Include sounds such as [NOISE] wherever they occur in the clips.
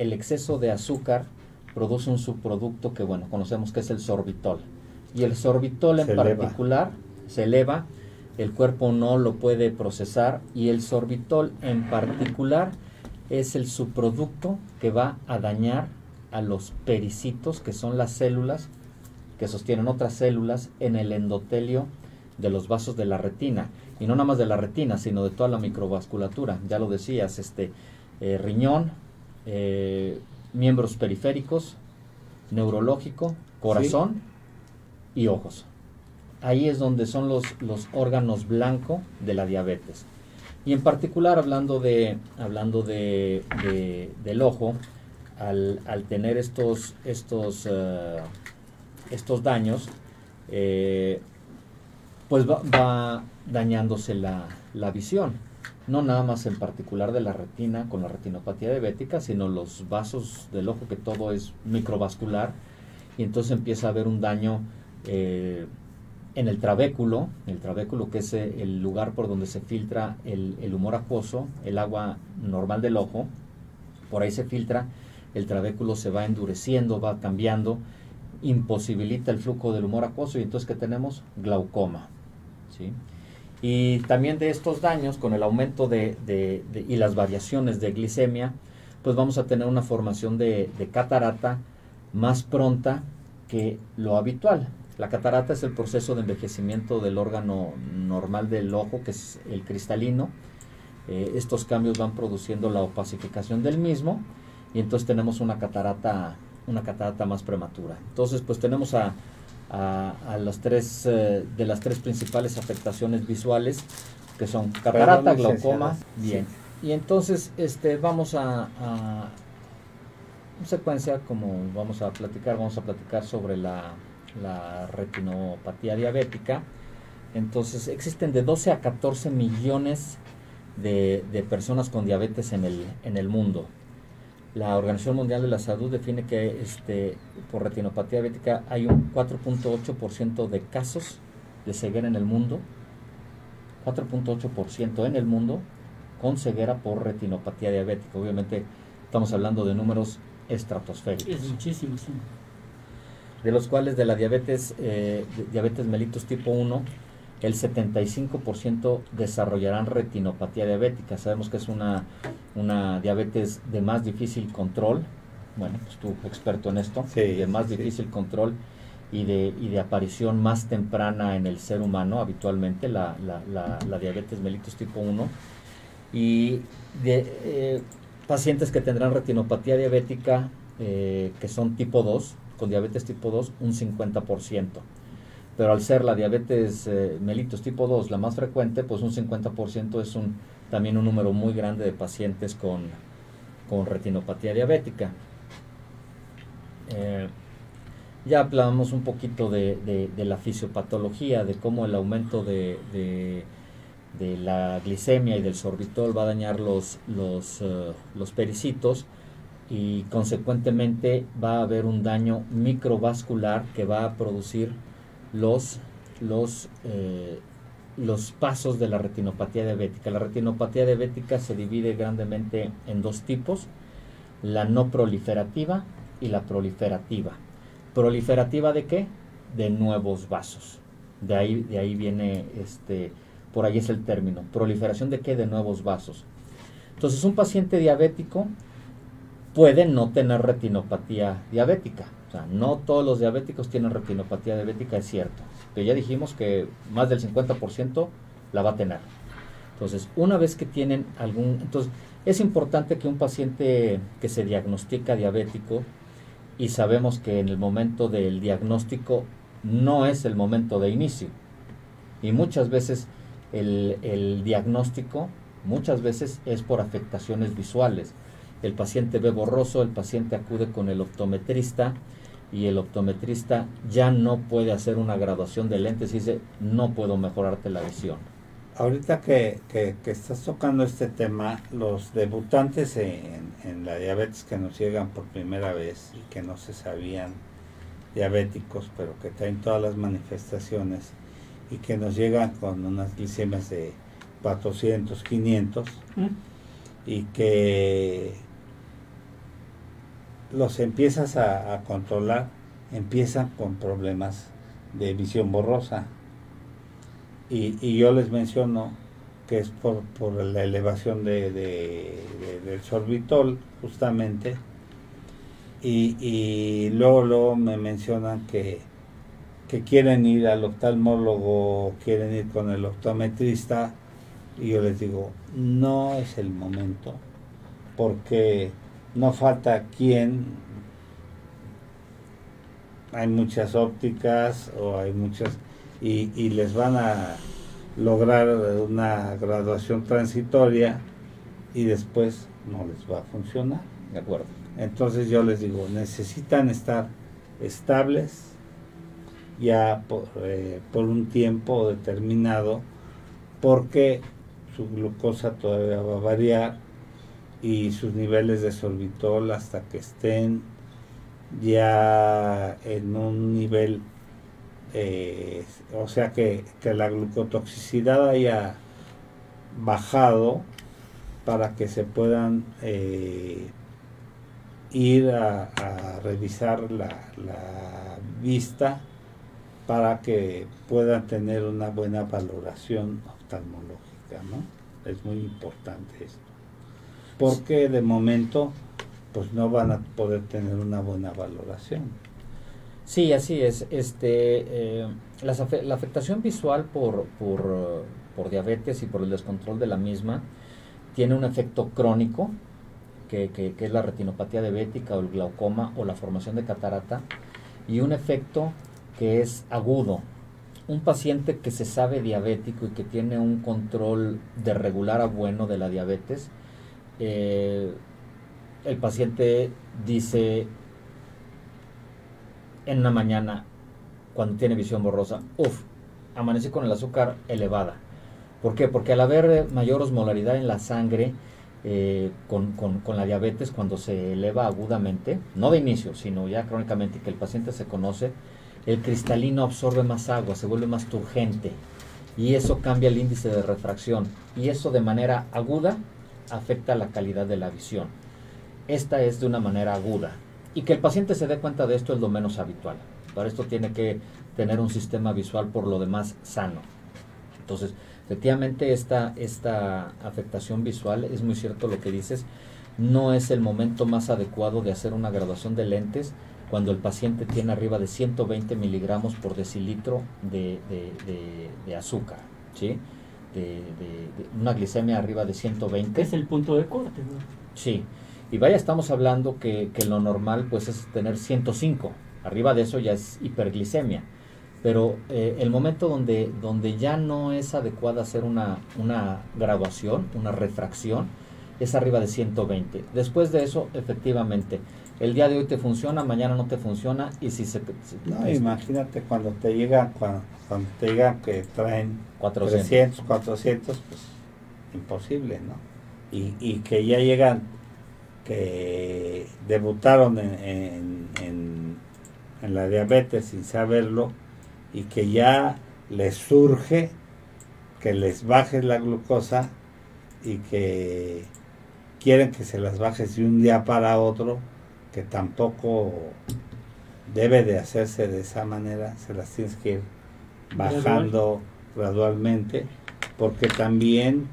el exceso de azúcar produce un subproducto que, bueno, conocemos que es el sorbitol. Y el sorbitol en particular se eleva, el cuerpo no lo puede procesar y el sorbitol en particular es el subproducto que va a dañar a los pericitos, que son las células que sostienen otras células en el endotelio de los vasos de la retina. Y no nada más de la retina, sino de toda la microvasculatura. Ya lo decías, este eh, riñón, eh, miembros periféricos, neurológico, corazón y ojos. Ahí es donde son los, los órganos blancos de la diabetes. Y en particular hablando de hablando de, del ojo, al, al, tener estos estos uh, estos daños, eh, pues va, va dañándose la, la, visión. No nada más en particular de la retina con la retinopatía diabética, sino los vasos del ojo, que todo es microvascular, y entonces empieza a haber un daño eh, en el trabéculo, el trabéculo que es eh, el lugar por donde se filtra el, el, humor acuoso, el agua normal del ojo, por ahí se filtra, el trabéculo se va endureciendo, va cambiando, imposibilita el flujo del humor acuoso y entonces que tenemos glaucoma. ¿sí? Y también de estos daños, con el aumento de, y las variaciones de glicemia, pues vamos a tener una formación de, de catarata más pronta que lo habitual. La catarata es el proceso de envejecimiento del órgano normal del ojo, que es el cristalino. Eh, estos cambios van produciendo la opacificación del mismo y entonces tenemos una catarata, una catarata más prematura. Entonces, pues tenemos a, a, a las tres, eh, de las tres principales afectaciones visuales, que son catarata, glaucoma, bien. Sí. Y entonces este, vamos a, a secuencia, como vamos a platicar, vamos a platicar sobre la la retinopatía diabética. Entonces existen de 12 a 14 millones de, de, personas con diabetes en el, en el mundo. La Organización Mundial de la Salud define que este, por retinopatía diabética hay un 4.8% de casos de ceguera en el mundo, 4.8% en el mundo con ceguera por retinopatía diabética. Obviamente estamos hablando de números estratosféricos. Es muchísimo, sí de los cuales de la diabetes, eh, diabetes mellitus tipo 1, el 75% desarrollarán retinopatía diabética. Sabemos que es una, una diabetes de más difícil control, bueno, pues tú experto en esto, sí, de más sí, difícil sí. control y de, y de aparición más temprana en el ser humano habitualmente, la, la, la, la diabetes mellitus tipo 1. Y de, eh, pacientes que tendrán retinopatía diabética eh, que son tipo 2, con diabetes tipo 2 un 50%. Pero al ser la diabetes eh, mellitus tipo 2 la más frecuente, pues un 50% es un, también un número muy grande de pacientes con, con retinopatía diabética. Eh, ya hablamos un poquito de, la fisiopatología, de cómo el aumento de, de, la glicemia y del sorbitol va a dañar los, los, uh, los pericitos y consecuentemente va a haber un daño microvascular que va a producir los, los, eh, los pasos de la retinopatía diabética. La retinopatía diabética se divide grandemente en dos tipos, la no proliferativa y la proliferativa. ¿Proliferativa de qué? De nuevos vasos. De ahí, de ahí viene, este, por ahí es el término. ¿Proliferación de qué? De nuevos vasos. Entonces, un paciente diabético puede no tener retinopatía diabética. O sea, no todos los diabéticos tienen retinopatía diabética, es cierto. Pero ya dijimos que más del 50% la va a tener. Entonces, una vez que tienen algún... Entonces, es importante que un paciente que se diagnostica diabético y sabemos que en el momento del diagnóstico no es el momento de inicio. Y muchas veces el, el diagnóstico, muchas veces es por afectaciones visuales el paciente ve borroso, el paciente acude con el optometrista y el optometrista ya no puede hacer una graduación de lentes y dice, no puedo mejorarte la visión. Ahorita que, que, que estás tocando este tema, los debutantes en, en, la diabetes que nos llegan por primera vez y que no se sabían diabéticos, pero que traen todas las manifestaciones y que nos llegan con unas glicemias de 400, 500 ¿Mm? y que los empiezas a, controlar, empiezan con problemas de visión borrosa. Y, yo les menciono que es por, por la elevación de, del sorbitol, justamente. Y, luego, luego me mencionan que, que quieren ir al oftalmólogo, quieren ir con el optometrista, y yo les digo, no es el momento, porque no falta quien, hay muchas ópticas o hay muchas, y, y les van a lograr una graduación transitoria y después no les va a funcionar. De acuerdo. Entonces yo les digo, necesitan estar estables, ya eh, por, un tiempo determinado porque su glucosa todavía va a variar y sus niveles de sorbitol hasta que estén ya en un nivel, eh, o sea que, la glucotoxicidad haya bajado para que se puedan eh, ir a, revisar la, la vista para que puedan tener una buena valoración oftalmológica, ¿no? Es muy importante esto. Porque de momento, pues no van a poder tener una buena valoración. Sí, así es. Este, eh, la, afectación visual por, por, diabetes y por el descontrol de la misma tiene un efecto crónico, que, que, que, es la retinopatía diabética o el glaucoma o la formación de catarata, y un efecto que es agudo. Un paciente que se sabe diabético y que tiene un control de regular a bueno de la diabetes, eh, el paciente dice en una mañana, cuando tiene visión borrosa, uff, amanecí con el azúcar elevada. ¿Por qué? Porque al haber mayor osmolaridad en la sangre, eh, con, con, la diabetes cuando se eleva agudamente, no de inicio, sino ya crónicamente, que el paciente se conoce, el cristalino absorbe más agua, se vuelve más turgente y eso cambia el índice de refracción y eso de manera aguda afecta la calidad de la visión. Esta es de una manera aguda y que el paciente se dé cuenta de esto es lo menos habitual. Para esto tiene que tener un sistema visual por lo demás sano. Entonces, efectivamente esta, esta afectación visual es muy cierto lo que dices, no es el momento más adecuado de hacer una graduación de lentes cuando el paciente tiene arriba de 120 miligramos por decilitro de, azúcar, ¿sí? De, una glicemia arriba de 120. Es el punto de corte, ¿no? Sí, y vaya, estamos hablando que, lo normal pues es tener 105, arriba de eso ya es hiperglicemia, pero eh, el momento donde, donde ya no es adecuada hacer una, una graduación, una refracción, es arriba de 120. Después de eso, efectivamente, el día de hoy te funciona, mañana no te funciona y si se... no, imagínate cuando te llegan, cuando, te llegan que traen 400. 300, 400, pues imposible, ¿no? Y, y que ya llegan, que debutaron en, en, en la diabetes sin saberlo y que ya les surge que les baje la glucosa y que quieren que se las bajes de un día para otro que tampoco debe de hacerse de esa manera, se las tienes que ir bajando gradualmente, porque también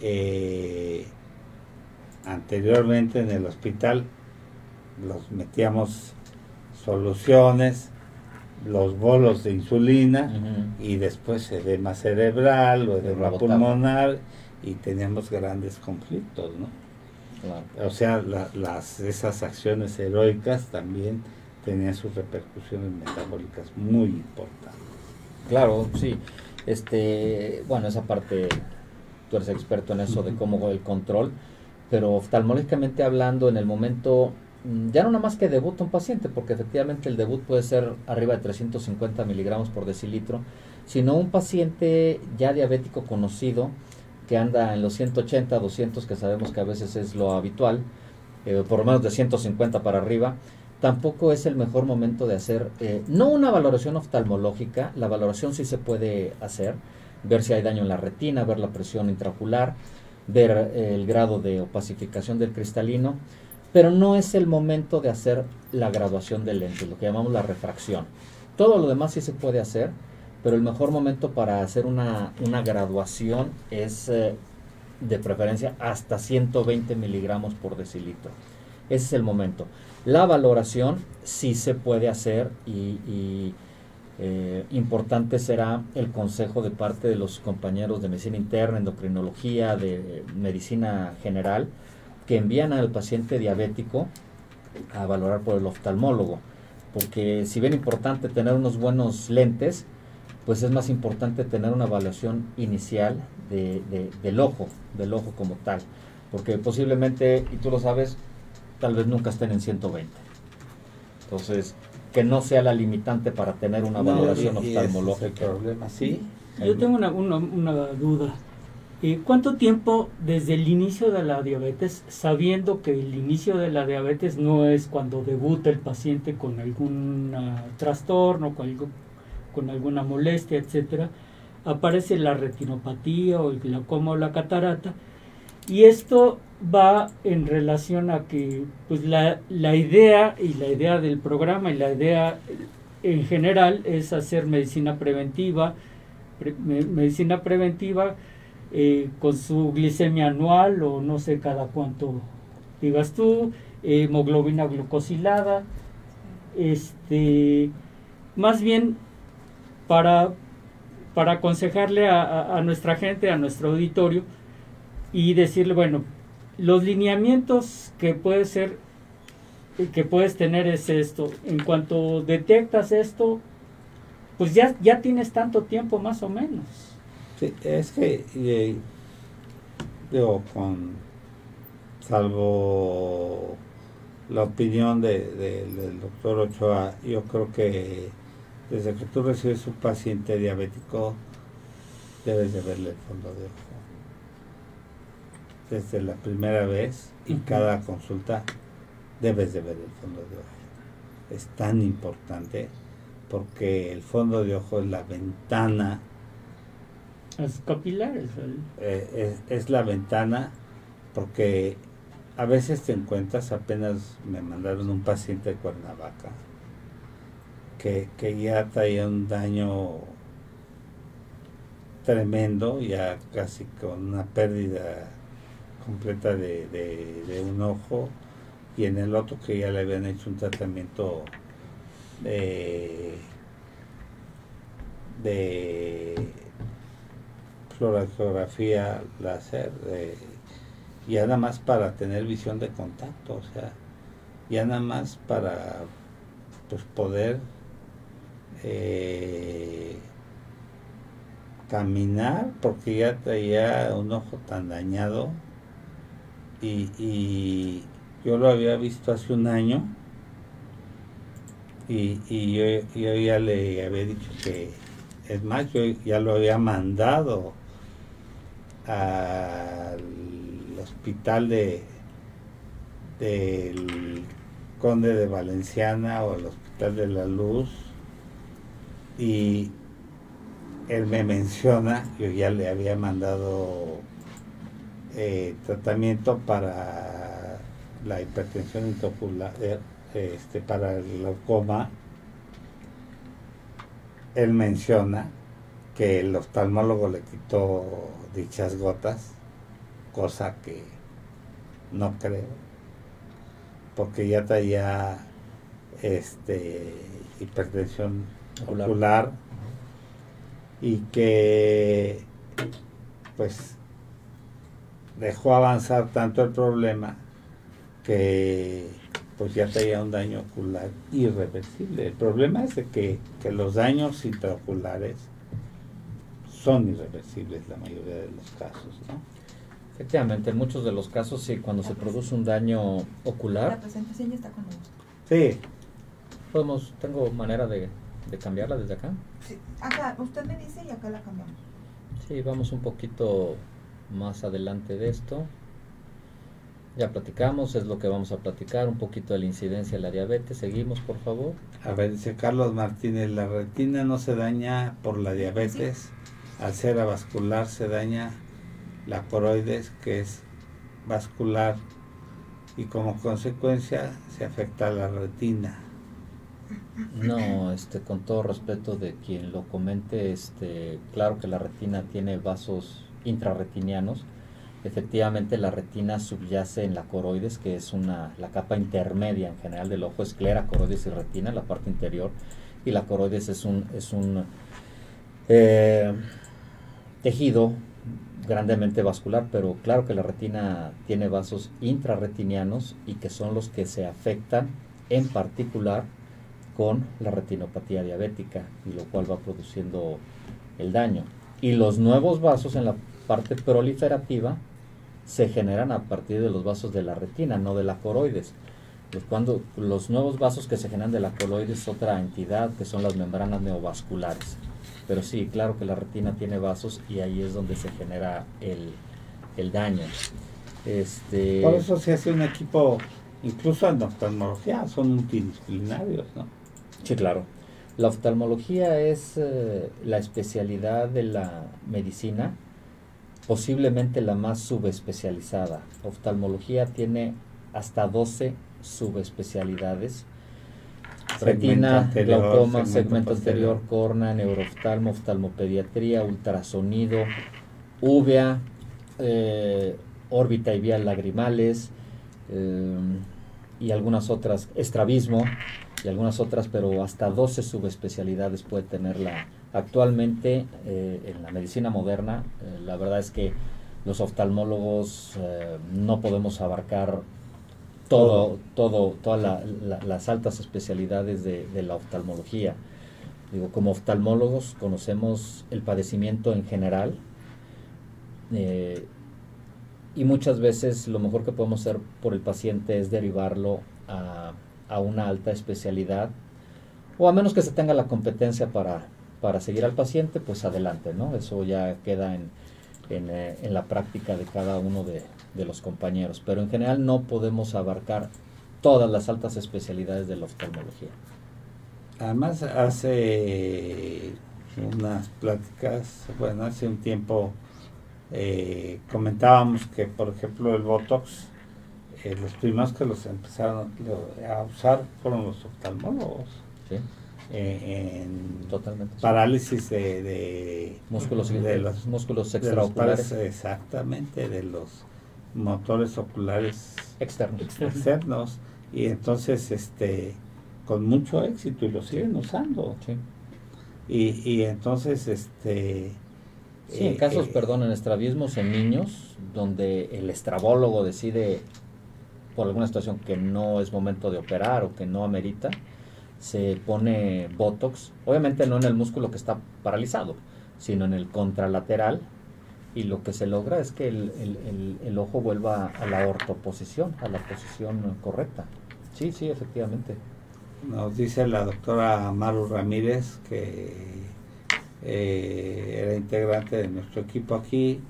eh, anteriormente en el hospital los metíamos soluciones, los bolos de insulina y después edema cerebral o edema pulmonar y teníamos grandes conflictos, ¿no? O sea, las, esas acciones heroicas también tenían sus repercusiones metabólicas muy importantes. Claro, sí. Este, bueno, esa parte, tú eres experto en eso de cómo el control, pero oftalmológicamente hablando, en el momento, mm, ya no nada más que debuta un paciente, porque efectivamente el debut puede ser arriba de 350 miligramos por decilitro, sino un paciente ya diabético conocido, que anda en los 180, 200, que sabemos que a veces es lo habitual, eh, por lo menos de 150 para arriba, tampoco es el mejor momento de hacer, eh, no una valoración oftalmológica, la valoración sí se puede hacer, ver si hay daño en la retina, ver la presión intraocular, ver eh, el grado de opacificación del cristalino, pero no es el momento de hacer la graduación de lentes, lo que llamamos la refracción. Todo lo demás sí se puede hacer, pero el mejor momento para hacer una, graduación es eh, de preferencia hasta 120 miligramos por decilitro. Ese es el momento. La valoración sí se puede hacer y, eh, importante será el consejo de parte de los compañeros de medicina interna, endocrinología, de medicina general, que envían al paciente diabético a valorar por el oftalmólogo. Porque si bien importante tener unos buenos lentes, pues es más importante tener una evaluación inicial de, del ojo, del ojo como tal. Porque posiblemente, y tú lo sabes, tal vez nunca estén en 120. Entonces, que no sea la limitante para tener una valoración oftalmológica. problema, ¿sí? Yo tengo una, una, duda. Eh, ¿Cuánto tiempo desde el inicio de la diabetes, sabiendo que el inicio de la diabetes no es cuando debuta el paciente con algún trastorno, con, con alguna molestia, etcétera, aparece la retinopatía o el glaucoma o la catarata? Y esto va en relación a que pues la, la idea y la idea del programa y la idea en general es hacer medicina preventiva, medicina preventiva eh, con su glicemia anual o no sé cada cuánto digas tú, hemoglobina glucosilada, este, más bien para, para aconsejarle a, nuestra gente, a nuestro auditorio, y decirle, bueno, los lineamientos que puede ser que puedes tener es esto. En cuanto detectas esto, pues ya, ya tienes tanto tiempo más o menos. Sí, es que eh, digo, con salvo la opinión de, del doctor Ochoa, yo creo que desde que tú recibes un paciente diabético, debes de verle el fondo de ojo desde la primera vez y cada consulta debes de ver el fondo de ojo. Es tan importante porque el fondo de ojo es la ventana. Es capilares. Eh, es, la ventana porque a veces te encuentras, apenas me mandaron un paciente de Cuernavaca que, que ya traía un daño tremendo, ya casi con una pérdida completa de, un ojo y en el otro que ya le habían hecho un tratamiento de, de fluorografía láser ya nada más para tener visión de contacto o sea ya nada más para pues poder eh, caminar porque ya traía un ojo tan dañado y, yo lo había visto hace un año y, yo, ya le había dicho que, es más, yo ya lo había mandado al hospital de del Conde de Valenciana o al Hospital de la Luz y él me menciona, yo ya le había mandado eh, tratamiento para la hipertensión intraocular, eh, este, para el glaucoma, él menciona que el oftalmólogo le quitó dichas gotas, cosa que no creo, porque ya traía este, hipertensión ocular y que pues dejó avanzar tanto el problema que pues ya tenía un daño ocular irreversible. El problema es de que, los daños intraoculares son irreversibles la mayoría de los casos, ¿no? Efectivamente, en muchos de los casos, sí, cuando se produce un daño ocular. La presentación ya está con Sí. Podemos, tengo manera de, de cambiarla desde acá. Sí, acá, usted me dice y acá la cambiamos. Sí, vamos un poquito más adelante de esto. Ya platicamos, es lo que vamos a platicar, un poquito de la incidencia de la diabetes. Seguimos, por favor. A ver, dice Carlos Martínez, la retina no se daña por la diabetes, al ser avascular se daña la coroides, que es vascular, y como consecuencia se afecta a la retina. No, este, con todo respeto de quien lo comente, este, claro que la retina tiene vasos intrarretinianos. Efectivamente, la retina subyace en la coroides, que es una, la capa intermedia en general del ojo, esclera, coroides y retina, la parte interior. Y la coroides es un, es un eh, tejido grandemente vascular, pero claro que la retina tiene vasos intrarretinianos y que son los que se afectan en particular con la retinopatía diabética y lo cual va produciendo el daño. Y los nuevos vasos en la parte proliferativa se generan a partir de los vasos de la retina, no de la coroides. Pues cuando los nuevos vasos que se generan de la coroides es otra entidad que son las membranas neovasculares. Pero sí, claro que la retina tiene vasos y ahí es donde se genera el, el daño. Este... Por eso se hace un equipo, incluso en oftalmología, son multidisciplinarios, ¿no? Sí, claro. La oftalmología es eh, la especialidad de la medicina, posiblemente la más subespecializada. Oftalmología tiene hasta 12 subespecialidades. Retina, glaucoma, segmento, anterior, corna, neuroftalmo, oftalmopediatría, ultrasonido, uvea, eh, órbita y vías lagrimales eh, y algunas otras, estrabismo y algunas otras, pero hasta 12 subespecialidades puede tenerla actualmente eh, en la medicina moderna. Eh, la verdad es que los oftalmólogos eh, no podemos abarcar todo, todo, todas las altas especialidades de, de, la oftalmología. Digo, como oftalmólogos conocemos el padecimiento en general y muchas veces lo mejor que podemos hacer por el paciente es derivarlo a a una alta especialidad, o a menos que se tenga la competencia para, para seguir al paciente, pues adelante, ¿no? Eso ya queda en, eh, en la práctica de cada uno de, de, los compañeros. Pero en general no podemos abarcar todas las altas especialidades de la oftalmología. Además, hace unas pláticas, bueno, hace un tiempo eh, comentábamos que, por ejemplo, el Botox eh, los primeros que los empezaron a usar fueron los oftalmólogos. Eh, en Totalmente. parálisis de, músculos, de los músculos extraoculares. exactamente, de los motores oculares externos. externos. Y entonces, este con mucho éxito y lo siguen usando. Y, y entonces, este... Sí, en casos, eh, perdón, en estrabismos en niños, donde el estrabólogo decide por alguna situación que no es momento de operar o que no amerita, se pone Botox, obviamente no en el músculo que está paralizado, sino en el contralateral, y lo que se logra es que el, ojo vuelva a la ortoposición, a la posición correcta. Sí, sí, efectivamente. Nos dice la doctora Maru Ramírez, que eh, era integrante de nuestro equipo aquí,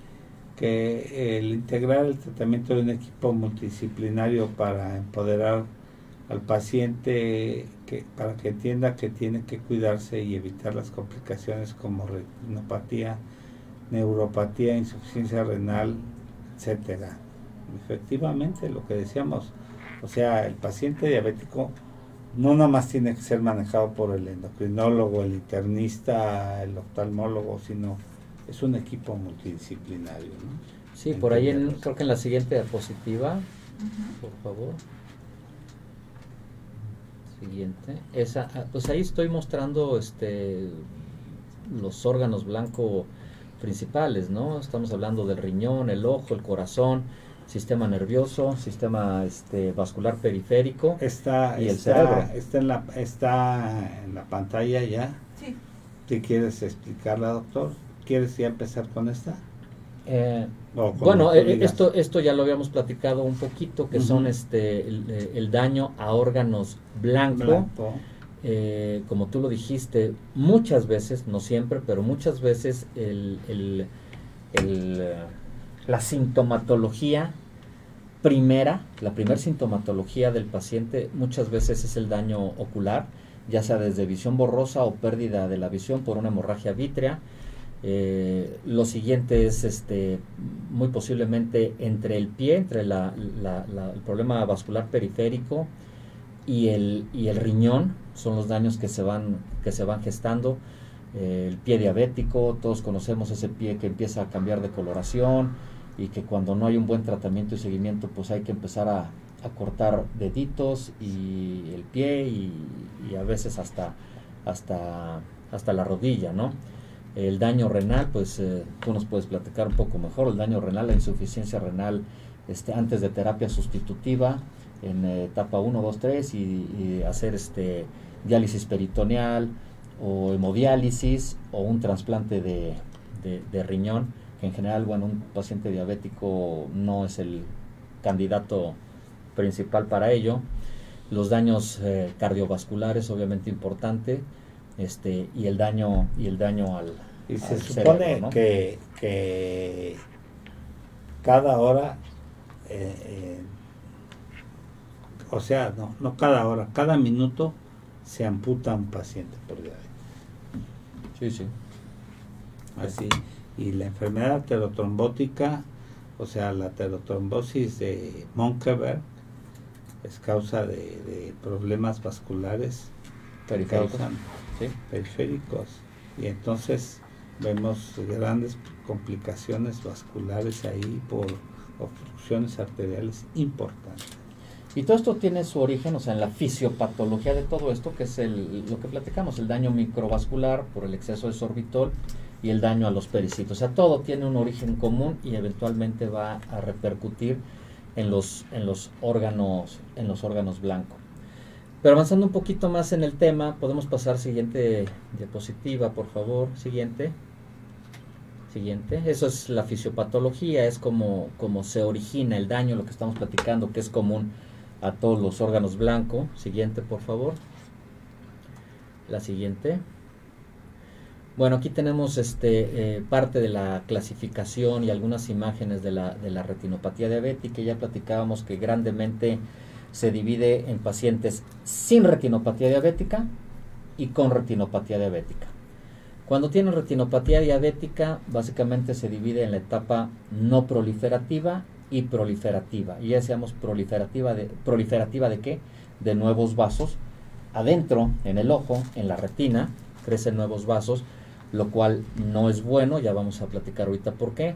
que el integrar el tratamiento de un equipo multidisciplinario para empoderar al paciente que, para que entienda que tiene que cuidarse y evitar las complicaciones como retinopatía, neuropatía, insuficiencia renal, etcétera. Efectivamente, lo que decíamos, o sea, el paciente diabético no nada más tiene que ser manejado por el endocrinólogo, el internista, el oftalmólogo, sino es un equipo multidisciplinario. ¿no? Sí, por ahí en, creo que en la siguiente diapositiva, por favor. Siguiente. Esa, ah, pues ahí estoy mostrando este los órganos blanco principales, ¿no? Estamos hablando del riñón, el ojo, el corazón, sistema nervioso, sistema este, vascular periférico está, y el cerebro. Está en, la, está en la pantalla ya. Sí. ¿Te quieres explicarla, doctor? ¿Quieres ya empezar con esta? Eh, bueno, eh, esto, esto ya lo habíamos platicado un poquito, que son este el, daño a órganos blanco. Eh, como tú lo dijiste, muchas veces, no siempre, pero muchas veces el, el, la sintomatología primera, la primera sintomatología del paciente muchas veces es el daño ocular, ya sea desde visión borrosa o pérdida de la visión por una hemorragia vítrea, Eh, lo siguiente es este, muy posiblemente entre el pie, entre la, el problema vascular periférico y el, y el riñón, son los daños que se van, que se van gestando. Eh, el pie diabético, todos conocemos ese pie que empieza a cambiar de coloración y que cuando no hay un buen tratamiento y seguimiento, pues hay que empezar a, a cortar deditos y el pie y, y a veces hasta, hasta, hasta la rodilla, ¿no? El daño renal, pues eh, tú nos puedes platicar un poco mejor. El daño renal, la insuficiencia renal este, antes de terapia sustitutiva en eh, etapa 1, 2, 3 y, hacer este, diálisis peritoneal o hemodiálisis o un trasplante de, de, riñón, que en general, bueno, un paciente diabético no es el candidato principal para ello. Los daños eh, cardiovasculares, obviamente importante, este, y el daño, y el daño al, y se supone que, que, cada hora, eh, eh, o sea, no, no cada hora, cada minuto se amputa un paciente por diabetes. Sí, sí. Así. Y la enfermedad aterotrombótica, o sea, la aterotrombosis de Monkeberg, es causa de, problemas vasculares periféricos. periféricos. Y entonces vemos grandes complicaciones vasculares ahí por obstrucciones arteriales importantes. Y todo esto tiene su origen, o sea, en la fisiopatología de todo esto, que es el, lo que platicamos, el daño microvascular por el exceso de sorbitol y el daño a los pericitos. O sea, todo tiene un origen común y eventualmente va a repercutir en los, en los órganos, en los órganos blancos. Pero avanzando un poquito más en el tema, podemos pasar siguiente diapositiva, por favor, siguiente. Siguiente. Eso es la fisiopatología, es como, como se origina el daño, lo que estamos platicando, que es común a todos los órganos blancos. Siguiente, por favor. La siguiente. Bueno, aquí tenemos este, eh, parte de la clasificación y algunas imágenes de la, de la retinopatía diabética. Ya platicábamos que grandemente se divide en pacientes sin retinopatía diabética y con retinopatía diabética. Cuando tienen retinopatía diabética, básicamente se divide en la etapa no proliferativa y proliferativa. Y ya decíamos proliferativa de, proliferativa de qué? De nuevos vasos. Adentro, en el ojo, en la retina, crecen nuevos vasos, lo cual no es bueno, ya vamos a platicar ahorita por qué.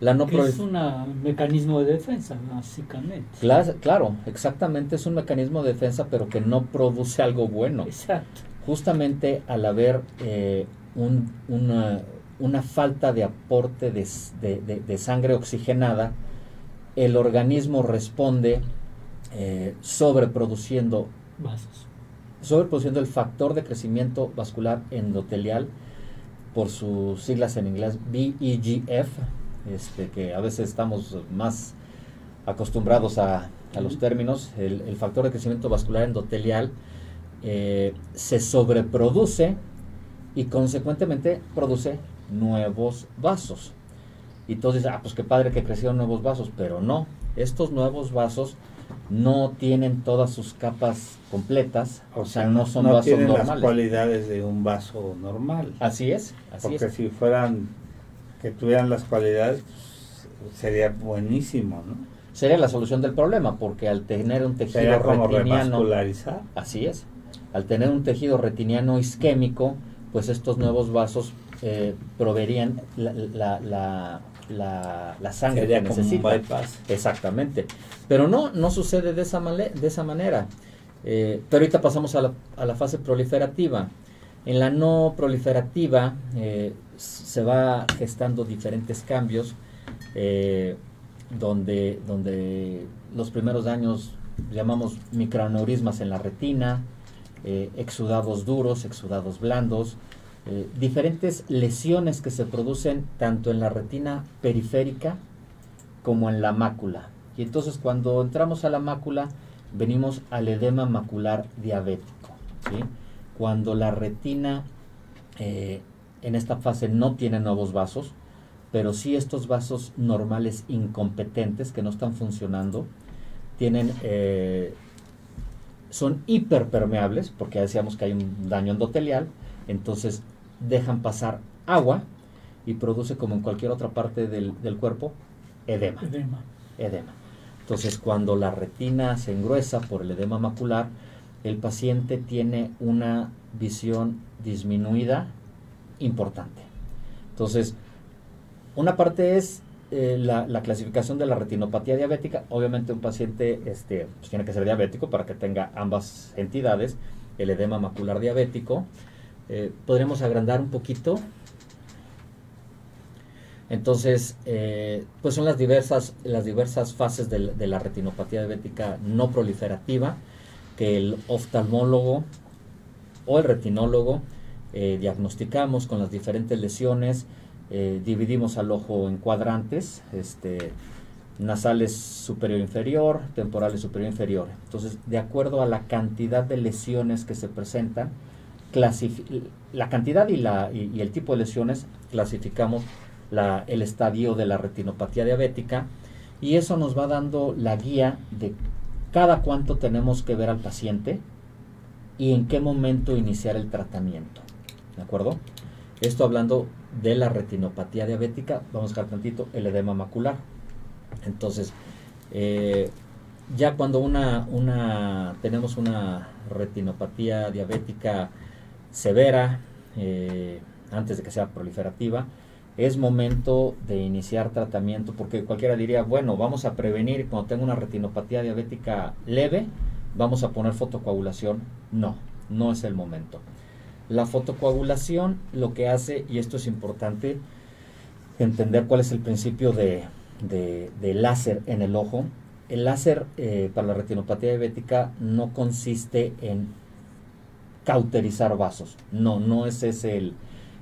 La no es un mecanismo de defensa, básicamente. Claro, claro, exactamente, es un mecanismo de defensa, pero que no produce algo bueno. Exacto. Justamente al haber eh, una, falta de aporte de, sangre oxigenada, el organismo responde eh, sobreproduciendo vasos. Sobreproduciendo el factor de crecimiento vascular endotelial, por sus siglas en inglés BEGF, este, que a veces estamos más acostumbrados a, los términos, el, factor de crecimiento vascular endotelial eh, se sobreproduce y consecuentemente produce nuevos vasos. Y entonces, ah, pues qué padre que crecieron nuevos vasos, pero no, estos nuevos vasos no tienen todas sus capas completas, o, sea, no son no vasos tienen normales. las cualidades de un vaso normal. Así es, así Porque si fueran que tuvieran las cualidades, pues, sería buenísimo, ¿no? Sería la solución del problema, porque al tener un tejido retiniano. Así es. Al tener un tejido retiniano isquémico, pues estos nuevos vasos eh, proveerían la, la, la, sangre que necesita. Exactamente. Pero no, no sucede de esa, de esa manera. Eh, pero ahorita pasamos a la, a la fase proliferativa. En la no proliferativa eh, se va gestando diferentes cambios donde, donde los primeros daños llamamos microaneurismas en la retina, eh, exudados duros, exudados blandos, diferentes lesiones que se producen tanto en la retina periférica como en la mácula. Y entonces cuando entramos a la mácula venimos al edema macular diabético. cuando la retina eh, en esta fase no tiene nuevos vasos, pero sí estos vasos normales incompetentes que no están funcionando, tienen, eh, son hiperpermeables, porque ya decíamos que hay un daño endotelial, entonces dejan pasar agua y produce, como en cualquier otra parte del, cuerpo, edema. edema. Edema. Entonces, cuando la retina se engruesa por el edema macular, el paciente tiene una visión disminuida importante. Entonces, una parte es eh, la, clasificación de la retinopatía diabética. Obviamente un paciente este, pues, tiene que ser diabético para que tenga ambas entidades, el edema macular diabético. Eh, podremos agrandar un poquito. Entonces, eh, pues son las diversas, las diversas fases de, de la retinopatía diabética no proliferativa que el oftalmólogo o el retinólogo eh, diagnosticamos con las diferentes lesiones, eh, dividimos al ojo en cuadrantes, este, nasales superior inferior, temporales superior inferior. Entonces, de acuerdo a la cantidad de lesiones que se presentan, la cantidad y, la, y, el tipo de lesiones clasificamos la, el estadio de la retinopatía diabética y eso nos va dando la guía de cada cuánto tenemos que ver al paciente y en qué momento iniciar el tratamiento. ¿De acuerdo? Esto hablando de la retinopatía diabética, vamos a dejar tantito el edema macular. Entonces, eh, ya cuando una, una, tenemos una retinopatía diabética severa, eh, antes de que sea proliferativa, es momento de iniciar tratamiento porque cualquiera diría, bueno, vamos a prevenir cuando tengo una retinopatía diabética leve, vamos a poner fotocoagulación. No, no es el momento. La fotocoagulación lo que hace, y esto es importante, entender cuál es el principio de, láser en el ojo. El láser eh, para la retinopatía diabética no consiste en cauterizar vasos. No, no es ese el,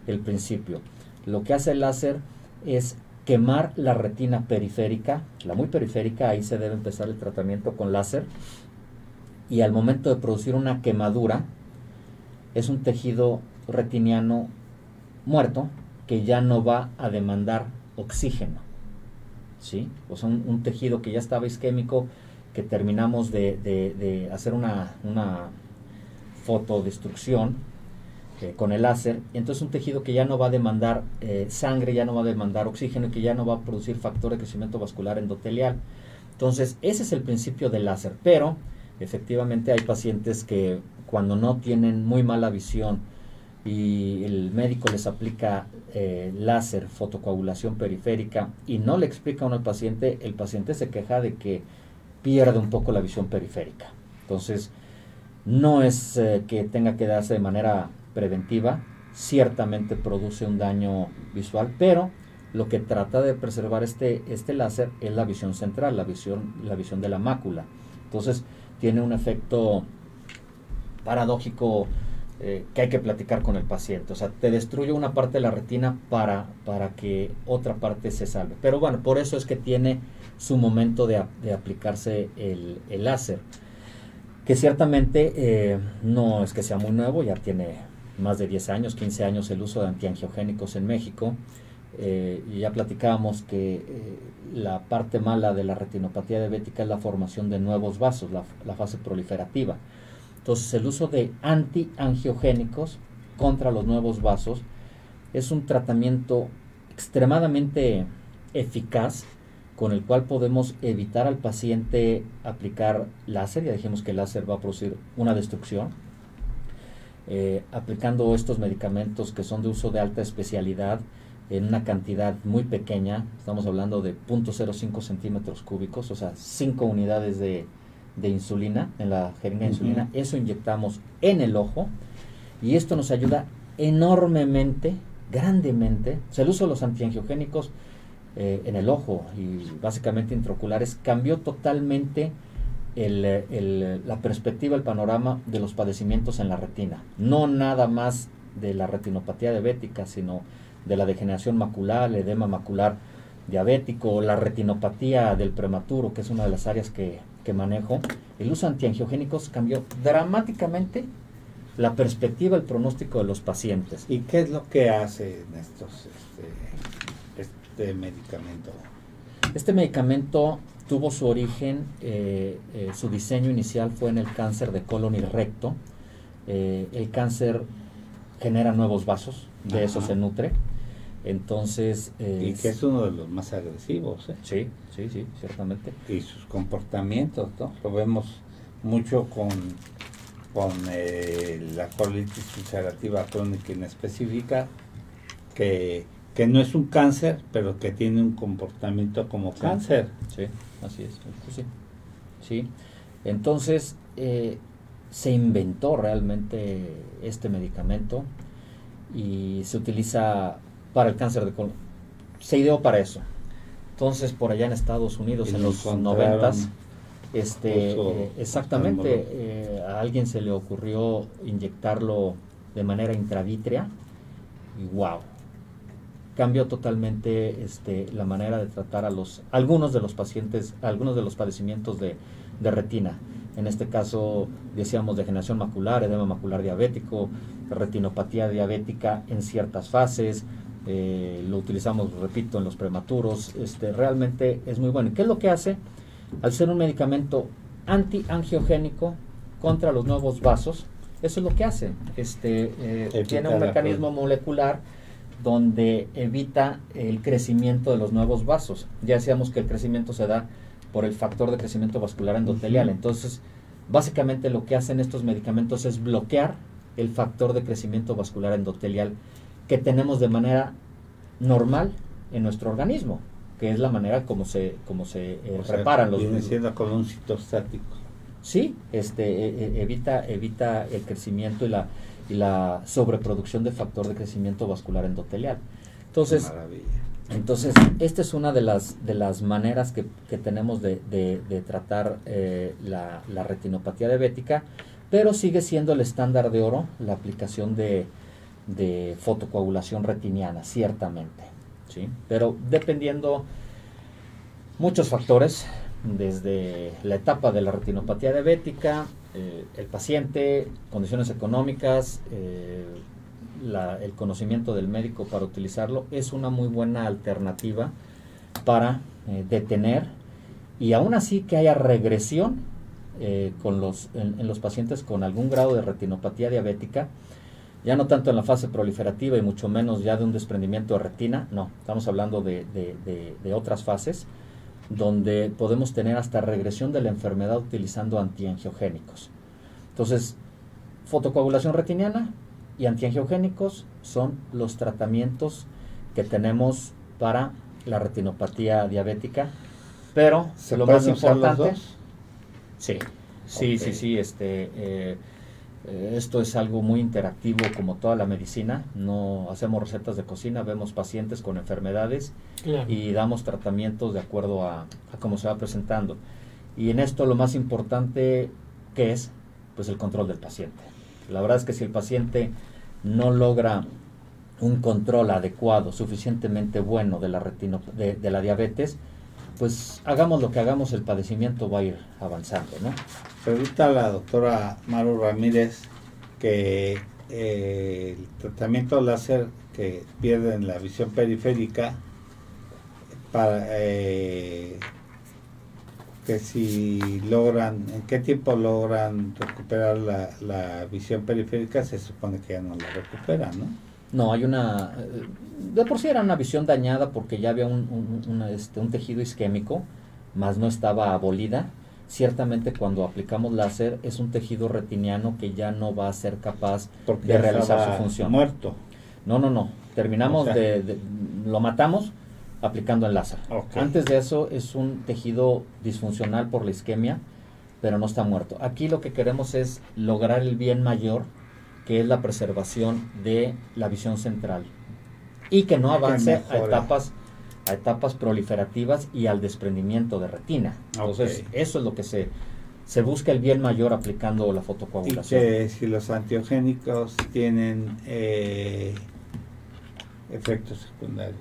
el principio. Lo que hace el láser es quemar la retina periférica, la muy periférica, ahí se debe empezar el tratamiento con láser. Y al momento de producir una quemadura, es un tejido retiniano muerto que ya no va a demandar oxígeno. ¿Sí? O sea, un, tejido que ya estaba isquémico, que terminamos de, hacer una, una fotodestrucción eh, con el láser. Entonces un tejido que ya no va a demandar eh, sangre, ya no va a demandar oxígeno y que ya no va a producir factor de crecimiento vascular endotelial. Entonces ese es el principio del láser. Pero efectivamente hay pacientes que cuando no tienen muy mala visión y el médico les aplica eh, láser, fotocoagulación periférica y no le explica a uno al paciente, el paciente se queja de que pierde un poco la visión periférica. Entonces, no es eh, que tenga que darse de manera preventiva, ciertamente produce un daño visual, pero lo que trata de preservar este, este láser es la visión central, la visión, la visión de la mácula. Entonces, tiene un efecto paradójico eh, que hay que platicar con el paciente. O sea, te destruye una parte de la retina para, para que otra parte se salve. Pero bueno, por eso es que tiene su momento de, aplicarse el, láser. Que ciertamente eh, no es que sea muy nuevo, ya tiene más de 10 años, 15 años el uso de antiangiogénicos en México. Eh, ya platicábamos que la parte mala de la retinopatía diabética es la formación de nuevos vasos, la fase proliferativa. Entonces, el uso de antiangiogénicos contra los nuevos vasos es un tratamiento extremadamente eficaz con el cual podemos evitar al paciente aplicar láser, ya dijimos que el láser va a producir una destrucción, eh, aplicando estos medicamentos que son de uso de alta especialidad en una cantidad muy pequeña, estamos hablando de 0.05 centímetros cúbicos, o sea, 5 unidades de, de insulina, en la jeringa de insulina, eso inyectamos en el ojo y esto nos ayuda enormemente, grandemente. O sea, el uso de los antiangiogénicos eh, en el ojo y básicamente intraoculares cambió totalmente la perspectiva, el panorama de los padecimientos en la retina. No nada más de la retinopatía diabética, sino de la degeneración macular, el edema macular diabético, la retinopatía del prematuro, que es una de las áreas que que manejo, el uso de antiangiogénicos cambió dramáticamente la perspectiva, el pronóstico de los pacientes. ¿Y qué es lo que hace estos, este, este medicamento? Este medicamento tuvo su origen, eh, eh, su diseño inicial fue en el cáncer de colon y recto. Eh, el cáncer genera nuevos vasos, de eso se nutre. Entonces... y que es uno de los más agresivos. ¿eh? Sí, sí, sí, ciertamente. Y sus comportamientos, ¿no? Lo vemos mucho con, con eh, la colitis ulcerativa crónica inespecífica, que, que no es un cáncer, pero que tiene un comportamiento como cáncer. Sí, así es. Pues sí. sí. Entonces, eh, se inventó realmente este medicamento y se utiliza para el cáncer de colon. Se ideó para eso. Entonces, por allá en Estados Unidos, en los noventas, este, eh, exactamente, eh, a alguien se le ocurrió inyectarlo de manera intravítrea y wow, cambió totalmente este, la manera de tratar a los algunos de los pacientes, algunos de los padecimientos de, de retina. En este caso, decíamos degeneración macular, edema macular diabético, retinopatía diabética en ciertas fases, eh, lo utilizamos, repito, en los prematuros, este, realmente es muy bueno. ¿Qué es lo que hace? Al ser un medicamento antiangiogénico contra los nuevos vasos, eso es lo que hace. Este, eh, tiene un mecanismo molecular donde evita el crecimiento de los nuevos vasos. Ya decíamos que el crecimiento se da por el factor de crecimiento vascular endotelial. Entonces, básicamente lo que hacen estos medicamentos es bloquear el factor de crecimiento vascular endotelial que tenemos de manera normal en nuestro organismo, que es la manera como se, como se eh, reparan los... Viene siendo con un citostático. Sí, este, e, e, evita, evita el crecimiento y la, y la sobreproducción de factor de crecimiento vascular endotelial. Entonces, entonces, esta es una de las, de las maneras que, tenemos de, tratar eh, la, la retinopatía diabética pero sigue siendo el estándar de oro la aplicación de, fotocoagulación retiniana, ciertamente. ¿sí? Pero dependiendo muchos factores, desde la etapa de la retinopatía diabética, eh, el paciente, condiciones económicas, eh, el conocimiento del médico para utilizarlo, es una muy buena alternativa para eh, detener y aún así que haya regresión con los, en, los pacientes con algún grado de retinopatía diabética, ya no tanto en la fase proliferativa y mucho menos ya de un desprendimiento de retina, no, estamos hablando de, de, otras fases donde podemos tener hasta regresión de la enfermedad utilizando antiangiogénicos. Entonces, fotocoagulación retiniana y antiangiogénicos son los tratamientos que tenemos para la retinopatía diabética, pero lo más importante Sí, sí, sí, sí, este, eh, esto es algo muy interactivo como toda la medicina, no hacemos recetas de cocina, vemos pacientes con enfermedades y damos tratamientos de acuerdo a, a, cómo se va presentando. Y en esto lo más importante que es, pues el control del paciente. La verdad es que si el paciente no logra un control adecuado, suficientemente bueno de la, retino, de la diabetes, pues hagamos lo que hagamos, el padecimiento va a ir avanzando, ¿no? Pregunta la doctora Maru Ramírez que eh, el tratamiento láser que pierden la visión periférica para eh, que si logran, en qué tiempo logran recuperar la, visión periférica, se supone que ya no la recuperan, ¿no? No, hay una... De por sí era una visión dañada porque ya había un, este, un tejido isquémico, más no estaba abolida. Ciertamente cuando aplicamos láser es un tejido retiniano que ya no va a ser capaz de realizar su función. Muerto. No, no, no. Terminamos de, Lo matamos aplicando el láser. Antes de eso es un tejido disfuncional por la isquemia, pero no está muerto. Aquí lo que queremos es lograr el bien mayor que es la preservación de la visión central y que no avance a etapas a etapas proliferativas y al desprendimiento de retina. Entonces, eso es lo que se, se busca el bien mayor aplicando la fotocoagulación. Y que si los antiogénicos tienen eh, efectos secundarios.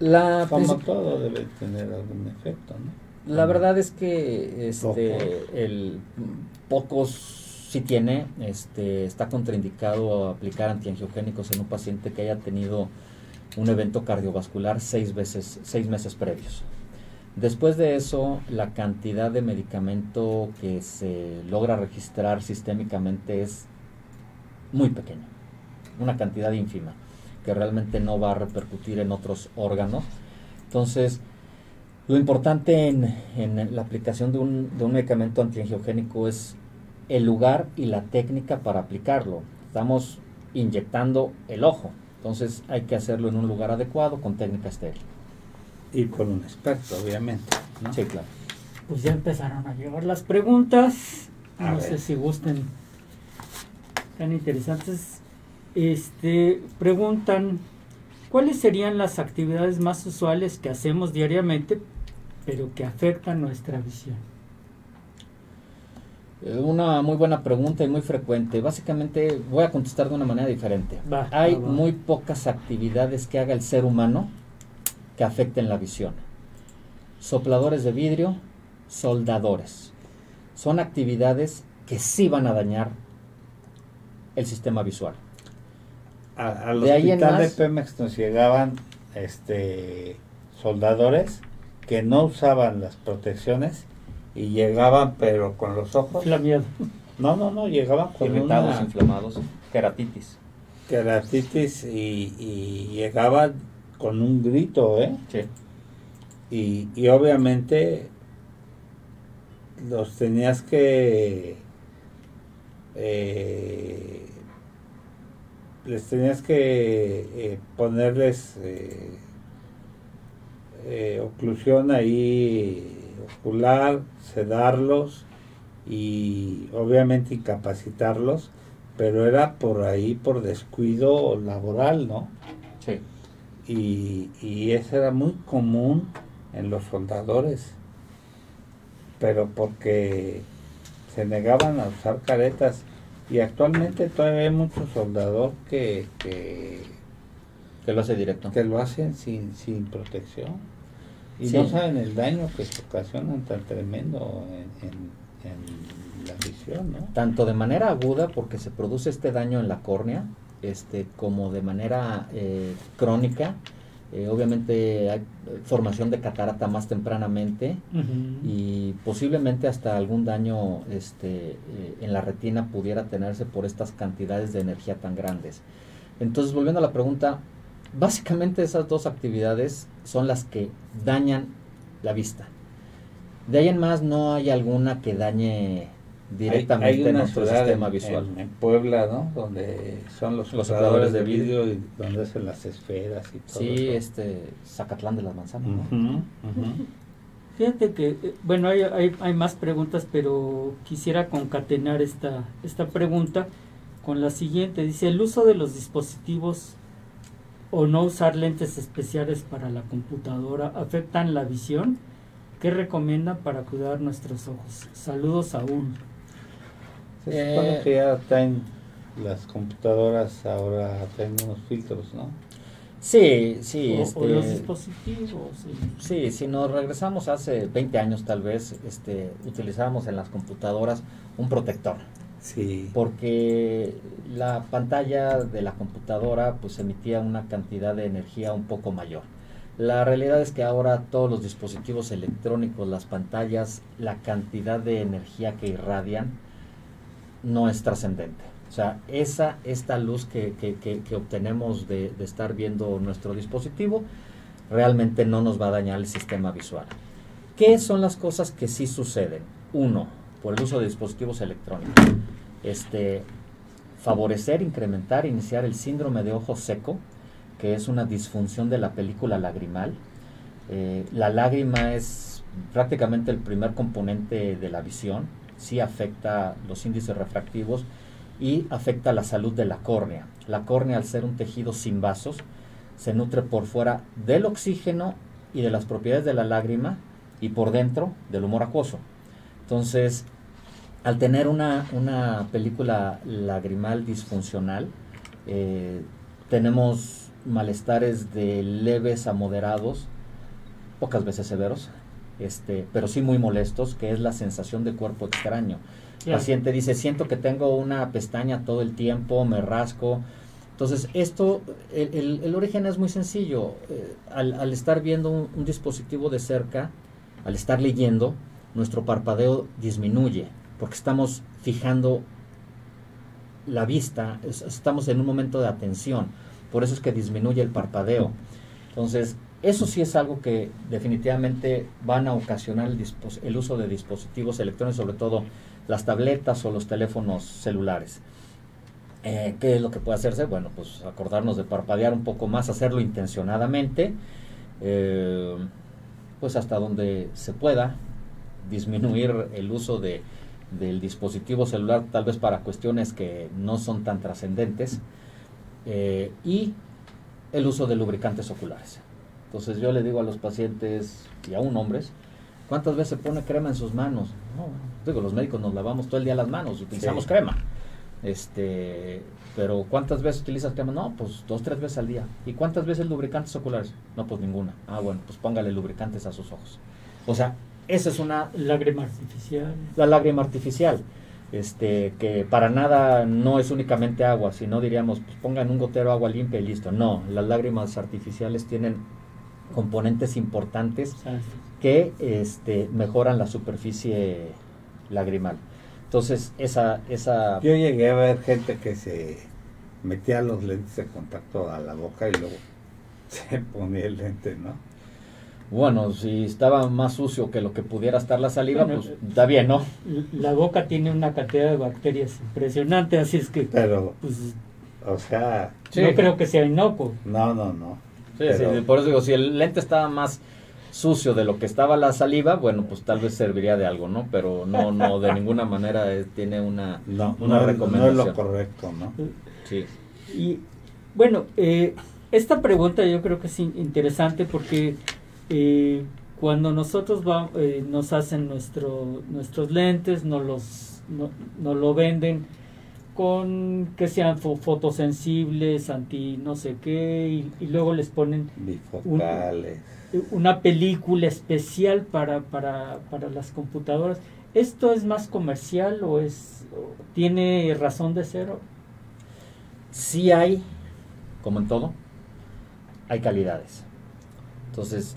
La Como todo debe tener algún efecto, ¿no? La verdad es que este, el, pocos si tiene, este, está contraindicado aplicar antiangiogénicos en un paciente que haya tenido un evento cardiovascular seis, veces, seis meses previos. Después de eso, la cantidad de medicamento que se logra registrar sistémicamente es muy pequeña, una cantidad ínfima. que realmente no va a repercutir en otros órganos. Entonces, lo importante en, en la aplicación de un, de un medicamento antiangiogénico es el lugar y la técnica para aplicarlo. Estamos inyectando el ojo, entonces hay que hacerlo en un lugar adecuado con técnica estéril. Y con un experto, obviamente. ¿no? Sí, claro. Pues ya empezaron a llegar las preguntas. A no ver. sé si gusten. Tan interesantes. Este, preguntan, ¿cuáles serían las actividades más usuales que hacemos diariamente, pero que afectan nuestra visión? Eh, Una muy buena pregunta y muy frecuente. Básicamente voy a contestar de una manera diferente. Va, Hay muy pocas actividades que haga el ser humano que afecten la visión. Sopladores de vidrio, soldadores. Son actividades que sí van a dañar el sistema visual. A- al De ahí en hospital de más- Pemex nos llegaban este soldadores que no usaban las protecciones y llegaban pero con los ojos. Flameado. No, no, no, llegaban con Irritados, una inflamados, queratitis. queratitis y, y llegaban con un grito, ¿eh? Sí. Y, y obviamente los tenías que eh, les tenías que eh, ponerles eh, eh, oclusión ahí sedarlos y obviamente incapacitarlos, pero era por ahí por descuido laboral, ¿no? Sí. y, y eso era muy común en los soldadores, pero porque se negaban a usar caretas y actualmente todavía hay mucho soldador que, que, Que lo hace directo. que lo hacen sin, sin protección y Sí. no saben el daño que se ocasionan tan tremendo en, en- en la visión, ¿no? Tanto de manera aguda, porque se produce este daño en la córnea, este, como de manera eh, crónica. Eh, obviamente hay eh, formación de catarata más tempranamente y posiblemente hasta algún daño este, eh, en la retina pudiera tenerse por estas cantidades de energía tan grandes. Entonces, volviendo a la pregunta, básicamente esas dos actividades son las que dañan la vista. De ahí en más no hay alguna que dañe directamente hay, hay una nuestro sistema en, visual. en- en Puebla, ¿no? Donde son los, Los operadores de de vidrio y donde hacen las esferas y todo Sí, eso. este Zacatlán de las Manzanas. Fíjate que, eh, bueno, hay, hay, hay más preguntas, pero quisiera concatenar esta, esta pregunta con la siguiente. Dice, ¿el uso de los dispositivos o no usar lentes especiales para la computadora afectan la visión? ¿Qué recomienda para cuidar nuestros ojos? Saludos, Saúl. Se supone Eh, que ya traen las computadoras ahora traen unos filtros, ¿no? Sí, sí. o, este, o los dispositivos. eh. Sí, si nos regresamos hace 20 años tal vez, este, utilizábamos en las computadoras un protector, Porque la pantalla de la computadora pues emitía una cantidad de energía un poco mayor. La realidad es que ahora todos los dispositivos electrónicos, las pantallas, la cantidad de energía que irradian no es trascendente. O sea, esa, esta luz que, que- obtenemos de estar viendo nuestro dispositivo realmente no nos va a dañar el sistema visual. ¿Qué son las cosas que sí suceden? Uno, por el uso de dispositivos electrónicos. Este, favorecer, incrementar, iniciar el síndrome de ojo seco, que es una disfunción de la película lagrimal. Eh, la lágrima es prácticamente el primer componente de la visión, sí afecta los índices refractivos y afecta la salud de la córnea. La córnea, al ser un tejido sin vasos, se nutre por fuera del oxígeno y de las propiedades de la lágrima y por dentro del humor acuoso. Entonces, al tener una, una película lagrimal disfuncional, eh, tenemos malestares de leves a moderados, pocas veces severos, este, pero sí muy molestos, que es la sensación de cuerpo extraño. El paciente dice, siento que tengo una pestaña todo el tiempo, me rasco. Entonces, esto, el, el- el origen es muy sencillo. Eh, al, al estar viendo un, un dispositivo de cerca, al estar leyendo, nuestro parpadeo disminuye, porque estamos fijando la vista, es- estamos en un momento de atención. por eso es que disminuye el parpadeo. Entonces, eso sí es algo que definitivamente van a ocasionar el, el uso de dispositivos electrónicos, sobre todo las tabletas o los teléfonos celulares. Eh, ¿Qué es lo que puede hacerse? Bueno, pues acordarnos de parpadear un poco más, hacerlo intencionadamente, eh, pues hasta donde se pueda, disminuir el uso de, del dispositivo celular, tal vez para cuestiones que no son tan trascendentes, eh, y el uso de lubricantes oculares. Entonces yo le digo a los pacientes y aún hombres, ¿cuántas veces se pone crema en sus manos? No, digo, los médicos nos lavamos todo el día las manos, utilizamos crema. Este, pero ¿cuántas veces utilizas crema? No, pues dos, tres veces al día. ¿Y cuántas veces lubricantes oculares? No, pues ninguna. Ah, bueno, pues póngale lubricantes a sus ojos. O sea, esa es una... Lágrima artificial. La lágrima artificial. Este, que para nada no es únicamente agua, sino diríamos, pues pongan un gotero agua limpia y listo. No, las lágrimas artificiales tienen componentes importantes que este, mejoran la superficie lagrimal. Entonces, esa, esa... Yo llegué a ver gente que se metía los lentes de contacto a la boca y luego [LAUGHS] se ponía el lente, ¿no? Bueno, si estaba más sucio que lo que pudiera estar la saliva, pues está bien, ¿no? La boca tiene una cantidad de bacterias impresionante, así es que... Pero, pues, o sea... No creo que sea inocuo. No, no, no. Sí, sí, por eso digo, si el lente estaba más sucio de lo que estaba la saliva, bueno, pues tal vez serviría de algo, ¿no? Pero no, no, de [LAUGHS] ninguna manera tiene una, una recomendación. No es lo correcto, ¿no? Sí. Y bueno, eh, esta pregunta yo creo que es interesante porque eh, cuando nosotros va, eh, nos hacen nuestro, nuestros lentes, nos los no, lo venden con que sean fotosensibles, anti no sé qué, y, luego les ponen bifocales una película especial para, para, para las computadoras. ¿Esto es más comercial o es tiene razón de ser? Sí hay, como en todo, hay calidades. Entonces,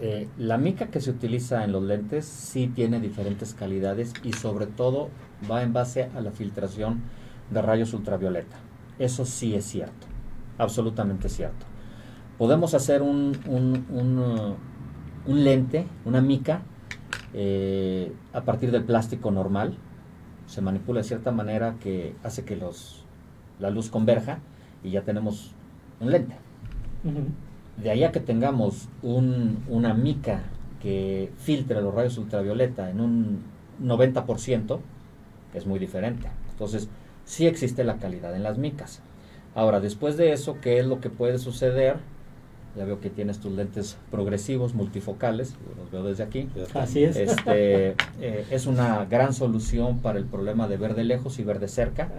eh, la mica que se utiliza en los lentes sí tiene diferentes calidades y sobre todo va en base a la filtración de rayos ultravioleta. Eso sí es cierto, absolutamente cierto podemos hacer un, uh, lente, una mica, eh, a partir del plástico normal. Se manipula de cierta manera que hace que la luz converja y ya tenemos un lente. De ahí que tengamos una mica que filtre los rayos ultravioleta en un 90%, es muy diferente. Entonces, sí existe la calidad en las micas. Ahora, después de eso, ¿qué es lo que puede suceder? Ya veo que tienes tus lentes progresivos, multifocales, los veo desde aquí. Así es. Este, eh, es una gran solución para el problema de ver de lejos y ver de cerca.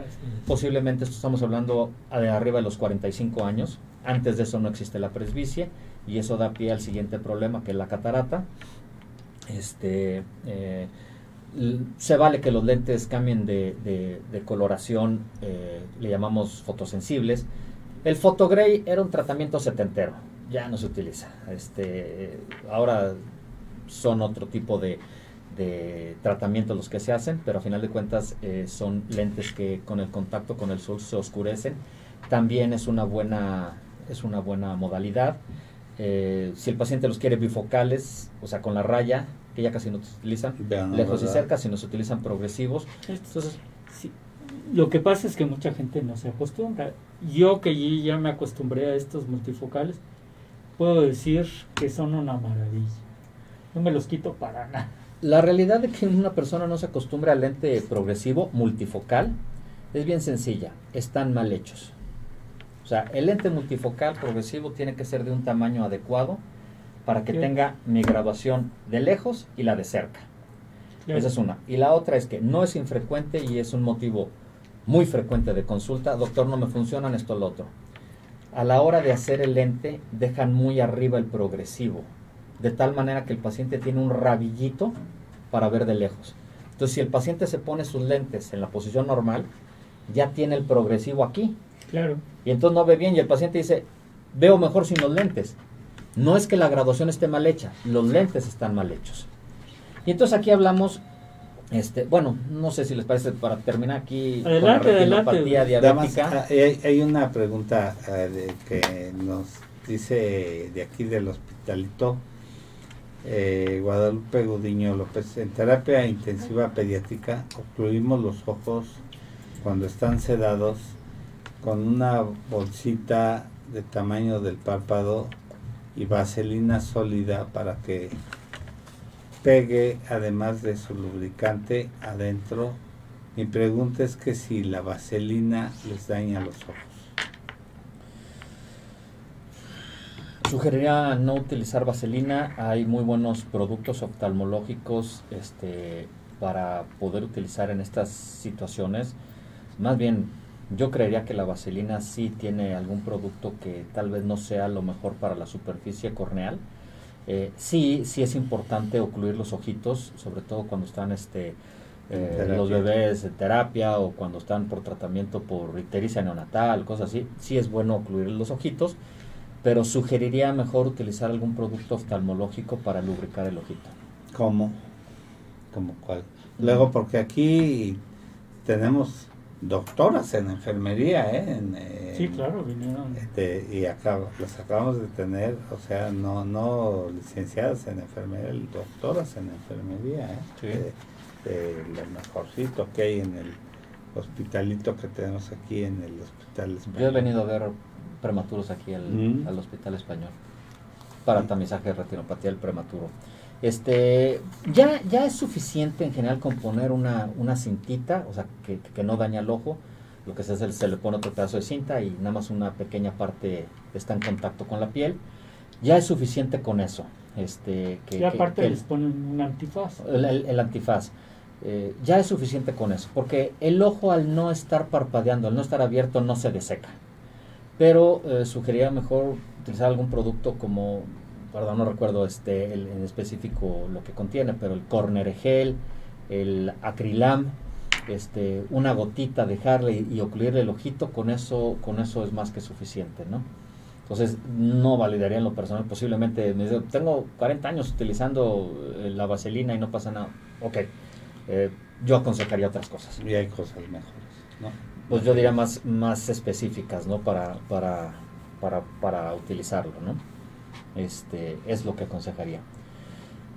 Posiblemente esto estamos hablando de arriba de los 45 años. Antes de eso no existe la presbicie y eso da pie al siguiente problema que es la catarata. Este, eh, se vale que los lentes cambien de, coloración, eh, le llamamos fotosensibles. El fotogray era un tratamiento setentero ya no se utiliza. Este, ahora son otro tipo de, de tratamientos los que se hacen, pero a final de cuentas eh, son lentes que con el contacto con el sol se oscurecen. También es una buena, es una buena modalidad. Eh, si el paciente los quiere bifocales, o sea, con la raya, que ya casi no se utilizan, lejos y cerca, si no se utilizan progresivos. Entonces, lo que pasa es que mucha gente no se acostumbra. Yo que ya me acostumbré a estos multifocales, puedo decir que son una maravilla. No me los quito para nada. La realidad de que una persona no se acostumbre al lente progresivo multifocal es bien sencilla, están mal hechos. O sea, el lente multifocal progresivo tiene que ser de un tamaño adecuado para que tenga mi graduación de lejos y la de cerca. Esa es una. Y la otra es que no es infrecuente y es un motivo muy frecuente de consulta. Doctor, no me funcionan esto o lo otro a la hora de hacer el lente dejan muy arriba el progresivo, de tal manera que el paciente tiene un rabillito para ver de lejos. Entonces, si el paciente se pone sus lentes en la posición normal, ya tiene el progresivo aquí. Claro. Y entonces no ve bien y el paciente dice, veo mejor sin los lentes. No es que la graduación esté mal hecha, los lentes están mal hechos. Y entonces aquí hablamos Este, bueno, no sé si les parece para terminar aquí adelante, con la retinopatía diabética. Ah, hay, una pregunta eh, de, que nos dice de aquí del hospitalito eh, Guadalupe Gudiño López. En terapia intensiva pediátrica ocluimos los ojos cuando están sedados con una bolsita de tamaño del párpado y vaselina sólida para que pegue además de su lubricante adentro. Mi pregunta es que si la vaselina les daña los ojos. Sugeriría no utilizar vaselina. Hay muy buenos productos oftalmológicos este, para poder utilizar en estas situaciones. Más bien, yo creería que la vaselina sí tiene algún producto que tal vez no sea lo mejor para la superficie corneal eh, sí, sí es importante ocluir los ojitos, sobre todo cuando están este, eh, los bebés en terapia o cuando están por tratamiento por ictericia neonatal, cosas así. Sí es bueno ocluir los ojitos, pero sugeriría mejor utilizar algún producto oftalmológico para lubricar el ojito. ¿Cómo? ¿Cómo cuál? Luego, porque aquí tenemos doctoras en enfermería, ¿eh? eh sí, claro, vinieron. Este, y acá las acabamos de tener, o sea, no no licenciadas en enfermería, doctoras en enfermería, ¿eh? Sí. De, lo mejorcito que hay en el hospitalito que tenemos aquí en el hospital español. Yo he venido a ver prematuros aquí al, mm. al hospital español para tamizaje de retinopatía del prematuro. Este, ya, ya es suficiente en general con poner una, una cintita, o sea, que, que, no daña el ojo. Lo que se hace es se le pone otro pedazo de cinta y nada más una pequeña parte está en contacto con la piel. Ya es suficiente con eso. Este, que, y aparte les ponen un antifaz. El, antifaz. Eh, ya es suficiente con eso, porque el ojo al no estar parpadeando, al no estar abierto, no se deseca. Pero eh, sugeriría mejor utilizar algún producto como perdón, no recuerdo este, en específico lo que contiene, pero el corner gel, el acrilam, este, una gotita, dejarle y, ocluirle el ojito, con eso, con eso es más que suficiente, ¿no? Entonces, no validaría en lo personal, posiblemente, me dice, tengo 40 años utilizando eh, la vaselina y no pasa nada. Ok, eh, yo aconsejaría otras cosas. Y hay cosas mejores, ¿no? Pues yo diría más, más específicas, ¿no? Para, para, para, para utilizarlo, ¿no? Este, es lo que aconsejaría.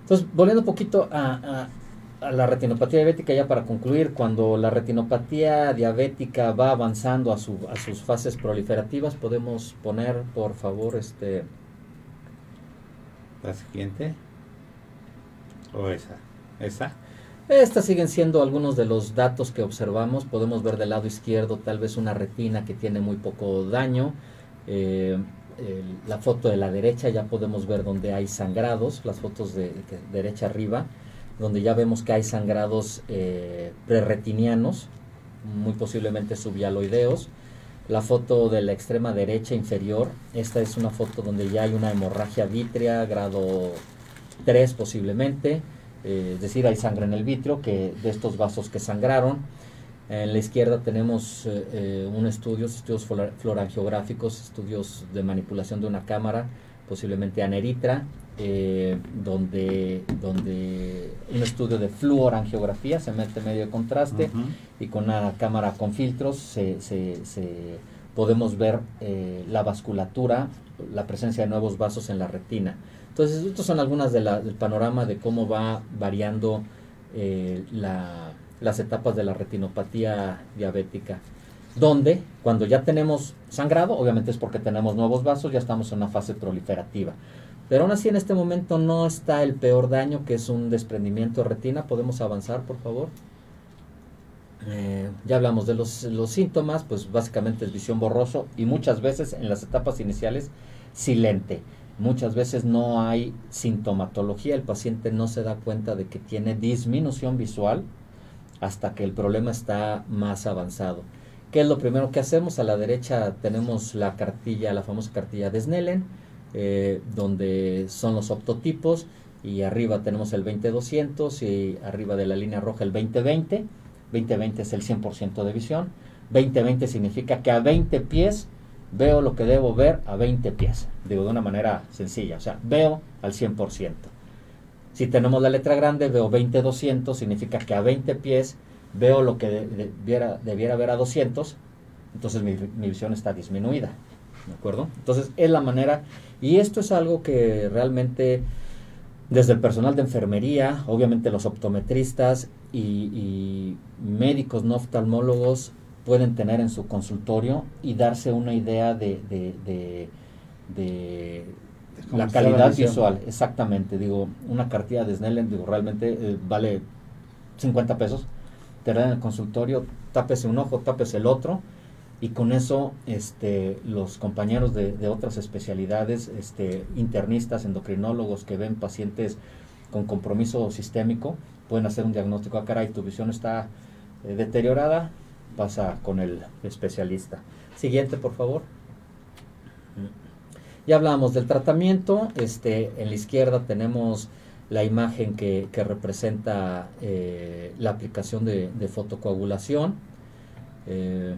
Entonces, volviendo un poquito a, la retinopatía diabética, ya para concluir, cuando la retinopatía diabética va avanzando a, su, a sus fases proliferativas, podemos poner, por favor, este... La siguiente. O esa. Esa. Estas siguen siendo algunos de los datos que observamos. Podemos ver del lado izquierdo tal vez una retina que tiene muy poco daño. Eh, la foto de la derecha ya podemos ver donde hay sangrados, las fotos de, derecha arriba, donde ya vemos que hay sangrados eh, preretinianos, muy posiblemente subyaloideos. La foto de la extrema derecha inferior, esta es una foto donde ya hay una hemorragia vítrea, grado 3 posiblemente, eh, es decir, hay sangre en el vitrio que, de estos vasos que sangraron. En la izquierda tenemos eh, eh, un estudio, estudios florangiográficos, estudios de manipulación de una cámara, posiblemente aneritra, eh, donde, donde un estudio de fluorangiografía se mete medio de contraste y con una cámara con filtros se, se, se podemos ver la vasculatura, la presencia de nuevos vasos en la retina. Entonces, estos son algunas de del panorama de cómo va variando la las etapas de la retinopatía diabética, donde cuando ya tenemos sangrado, obviamente es porque tenemos nuevos vasos, ya estamos en una fase proliferativa. Pero aún así en este momento no está el peor daño, que es un desprendimiento de retina. ¿Podemos avanzar, por favor? Eh, ya hablamos de los, los, síntomas, pues básicamente es visión borroso y muchas veces en las etapas iniciales silente. Muchas veces no hay sintomatología, el paciente no se da cuenta de que tiene disminución visual, hasta que el problema está más avanzado. ¿Qué es lo primero que hacemos? A la derecha tenemos la cartilla, la famosa cartilla de Snellen, eh, donde son los optotipos, y arriba tenemos el 20200 y arriba de la línea roja el 2020. 2020 es el 100% de visión. 2020 significa que a 20 pies veo lo que debo ver a 20 pies. Digo de una manera sencilla, o sea, veo al 100%. Si tenemos la letra grande, veo 20-200, significa que a 20 pies veo lo que debiera, debiera ver a 200, entonces mi, mi visión está disminuida. ¿De acuerdo? Entonces es la manera, y esto es algo que realmente desde el personal de enfermería, obviamente los optometristas y, médicos no oftalmólogos pueden tener en su consultorio y darse una idea de, la calidad visual. Exactamente, digo, una cartilla de Snellen, digo, realmente eh, vale 50 pesos. Te dan en el consultorio, tápese un ojo, tápese el otro y con eso este, los compañeros de, otras especialidades, este, internistas, endocrinólogos que ven pacientes con compromiso sistémico, pueden hacer un diagnóstico, ah caray, tu visión está eh, deteriorada, pasa con el especialista. Siguiente, por favor. Ya hablábamos del tratamiento, este, en la izquierda tenemos la imagen que, representa eh, la aplicación de, fotocoagulación. Eh,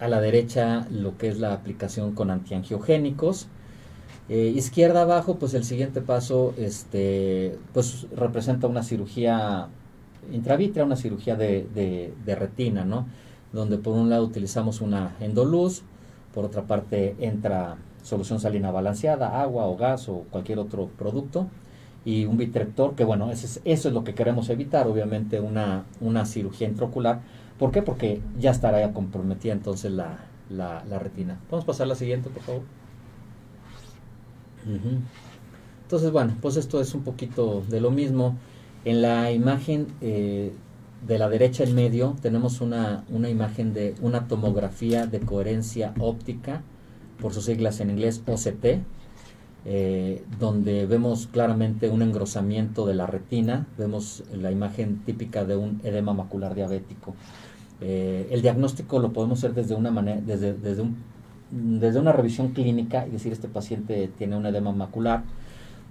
a la derecha lo que es la aplicación con antiangiogénicos. Eh, izquierda abajo, pues el siguiente paso este, pues representa una cirugía intravítrea, una cirugía de, retina, ¿no? Donde por un lado utilizamos una endoluz, por otra parte entra solución salina balanceada, agua o gas o cualquier otro producto, y un vitreptor, que bueno, eso es, eso es lo que queremos evitar, obviamente una, una cirugía intraocular ¿Por qué? Porque ya estará comprometida entonces la, la, retina. Vamos a pasar a la siguiente, por favor. Entonces, bueno, pues esto es un poquito de lo mismo. En la imagen eh, de la derecha en medio tenemos una, una, imagen de una tomografía de coherencia óptica, por sus siglas en inglés OCT, eh, donde vemos claramente un engrosamiento de la retina, vemos la imagen típica de un edema macular diabético. Eh, el diagnóstico lo podemos hacer desde una desde, desde, desde una revisión clínica y decir este paciente tiene un edema macular,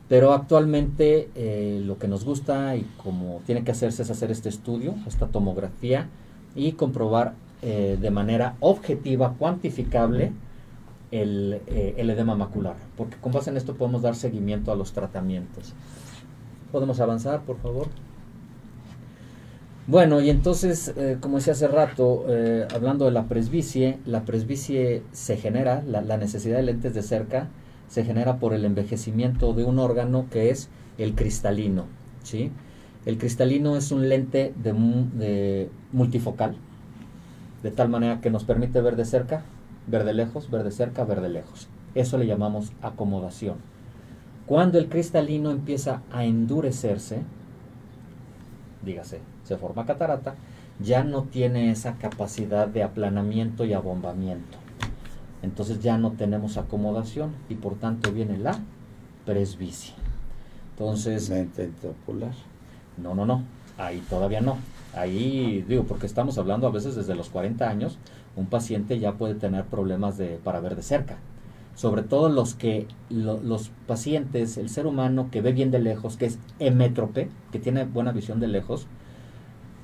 pero actualmente eh, lo que nos gusta y como tiene que hacerse es hacer este estudio, esta tomografía y comprobar de manera objetiva, cuantificable, el, el, edema macular, porque con base en esto podemos dar seguimiento a los tratamientos. ¿Podemos avanzar, por favor? Bueno, y entonces, eh, como decía hace rato, eh, hablando de la presbicie, la presbicie se genera, la, necesidad de lentes de cerca se genera por el envejecimiento de un órgano que es el cristalino. ¿sí? El cristalino es un lente de, multifocal, de tal manera que nos permite ver de cerca, ver de lejos, ver de cerca, ver de lejos. Eso le llamamos acomodación. Cuando el cristalino empieza a endurecerse, dígase, se forma catarata, ya no tiene esa capacidad de aplanamiento y abombamiento. Entonces ya no tenemos acomodación y por tanto viene la presbicia. Entonces... Lente No, no, no. Ahí todavía no. Ahí digo, porque estamos hablando a veces desde los 40 años, un paciente ya puede tener problemas de, para ver de cerca. Sobre todo los que los pacientes, el ser humano que ve bien de lejos, que es emétrope, que tiene buena visión de lejos,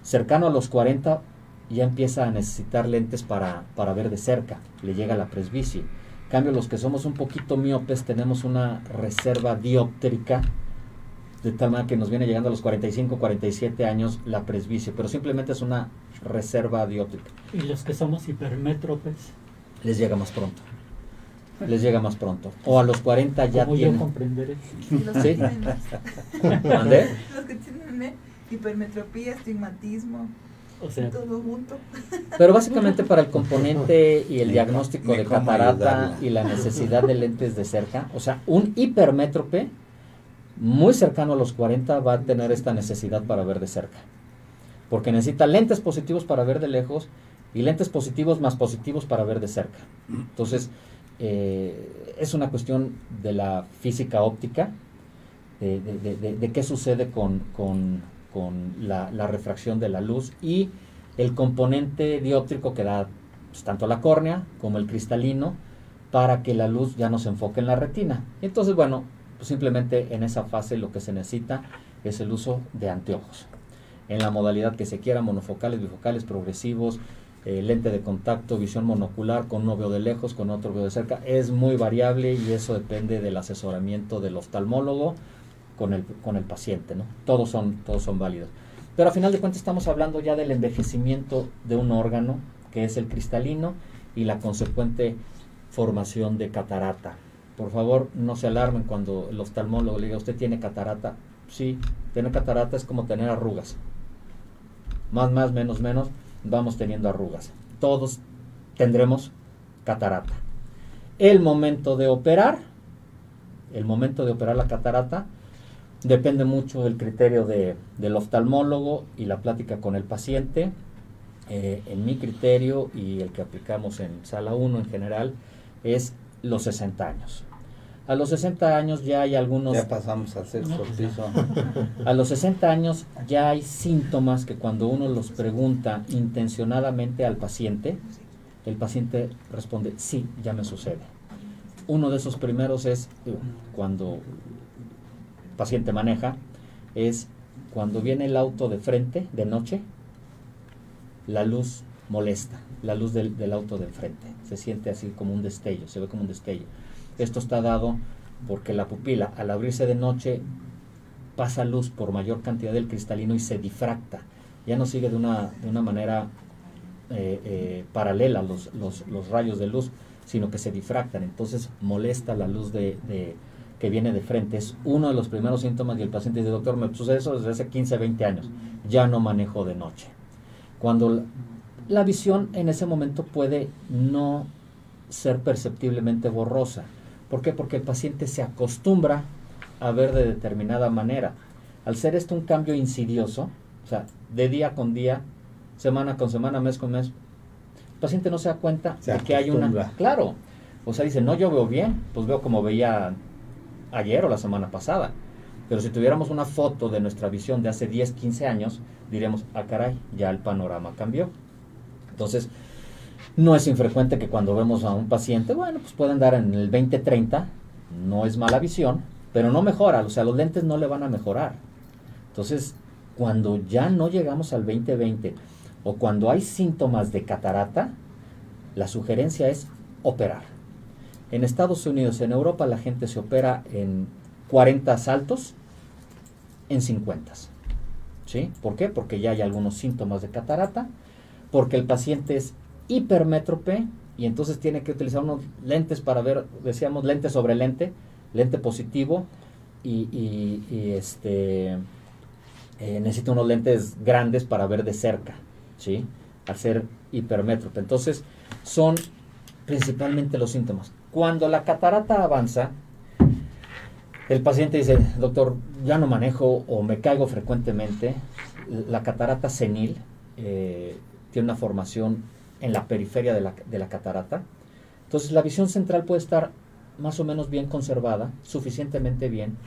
cercano a los 40 ya empieza a necesitar lentes para, para ver de cerca, le llega la presbicie. Cambio, los que somos un poquito miopes tenemos una reserva dióptrica, de tal manera que nos viene llegando a los 45, 47 años la presbicie, pero simplemente es una reserva dióptrica. ¿Y los que somos hipermétropes? Les llega más pronto. Les llega más pronto. O a los 40 ya ¿Cómo tienen... yo comprenderé? ¿Sí? Los que tienen hipermetropía, estigmatismo. O sea, todo junto. Pero básicamente para el componente y el diagnóstico de catarata y la necesidad de lentes de cerca, o sea, un hipermétrope muy cercano a los 40 va a tener esta necesidad para ver de cerca. Porque necesita lentes positivos para ver de lejos y lentes positivos más positivos para ver de cerca. Entonces, eh, es una cuestión de la física óptica, de, qué sucede con, la, refracción de la luz y el componente dióptrico que da pues, tanto la córnea como el cristalino para que la luz ya no se enfoque en la retina. Y entonces, bueno, pues simplemente en esa fase lo que se necesita es el uso de anteojos. En la modalidad que se quiera, monofocales, bifocales, progresivos, eh, lente de contacto, visión monocular, con uno veo de lejos, con otro veo de cerca, es muy variable y eso depende del asesoramiento del oftalmólogo con el, con el paciente, ¿no? Todos son, todos son válidos. Pero a final de cuentas estamos hablando ya del envejecimiento de un órgano, que es el cristalino, y la consecuente formación de catarata. Por favor, no se alarmen cuando el oftalmólogo le diga, usted tiene catarata. Sí, tener catarata es como tener arrugas. Más, más, menos, menos, vamos teniendo arrugas. Todos tendremos catarata. El momento de operar, el momento de operar la catarata, depende mucho del criterio del oftalmólogo y la plática con el paciente. Eh, en mi criterio y el que aplicamos en sala 1 en general es los 60 años. A los 60 años ya hay algunos... Ya pasamos a sexo piso. A los 60 años ya hay síntomas que cuando uno los pregunta intencionadamente al paciente, el paciente responde, sí, ya me sucede. Uno de esos primeros es cuando el paciente maneja, es cuando viene el auto de frente, de noche, la luz molesta, la luz del, auto de enfrente. Se siente así como un destello, se ve como un destello. Esto está dado porque la pupila al abrirse de noche pasa luz por mayor cantidad del cristalino y se difracta. Ya no sigue de una, de una manera eh, eh, paralela los, los, rayos de luz, sino que se difractan. Entonces molesta la luz de, que viene de frente. Es uno de los primeros síntomas y el paciente dice, doctor, me sucede eso desde hace 15, 20 años. Ya no manejo de noche. Cuando la visión en ese momento puede no ser perceptiblemente borrosa. ¿Por qué? Porque el paciente se acostumbra a ver de determinada manera. Al ser esto un cambio insidioso, o sea, de día con día, semana con semana, mes con mes, el paciente no se da cuenta de que hay una... Claro, o sea, dice, no, yo veo bien, pues veo como veía ayer o la semana pasada. Pero si tuviéramos una foto de nuestra visión de hace 10, 15 años, diríamos, ah, caray, ya el panorama cambió. Entonces, no es infrecuente que cuando vemos a un paciente, bueno, pues puede andar en el 20-30, no es mala visión, pero no mejora, o sea, los lentes no le van a mejorar. Entonces, cuando ya no llegamos al 20-20 o cuando hay síntomas de catarata, la sugerencia es operar. En Estados Unidos, en Europa, la gente se opera en 40 saltos, en 50. ¿Sí? ¿Por qué? Porque ya hay algunos síntomas de catarata, porque el paciente es hipermétrope y entonces tiene que utilizar unos lentes para ver, decíamos lente sobre lente, lente positivo y, este eh, necesita unos lentes grandes para ver de cerca, ¿sí? Al ser hipermétrope. Entonces, son principalmente los síntomas. Cuando la catarata avanza, el paciente dice, doctor, ya no manejo o me caigo frecuentemente. La catarata senil eh, tiene una formación en la periferia de la, de la catarata. Entonces la visión central puede estar más o menos bien conservada, suficientemente bien,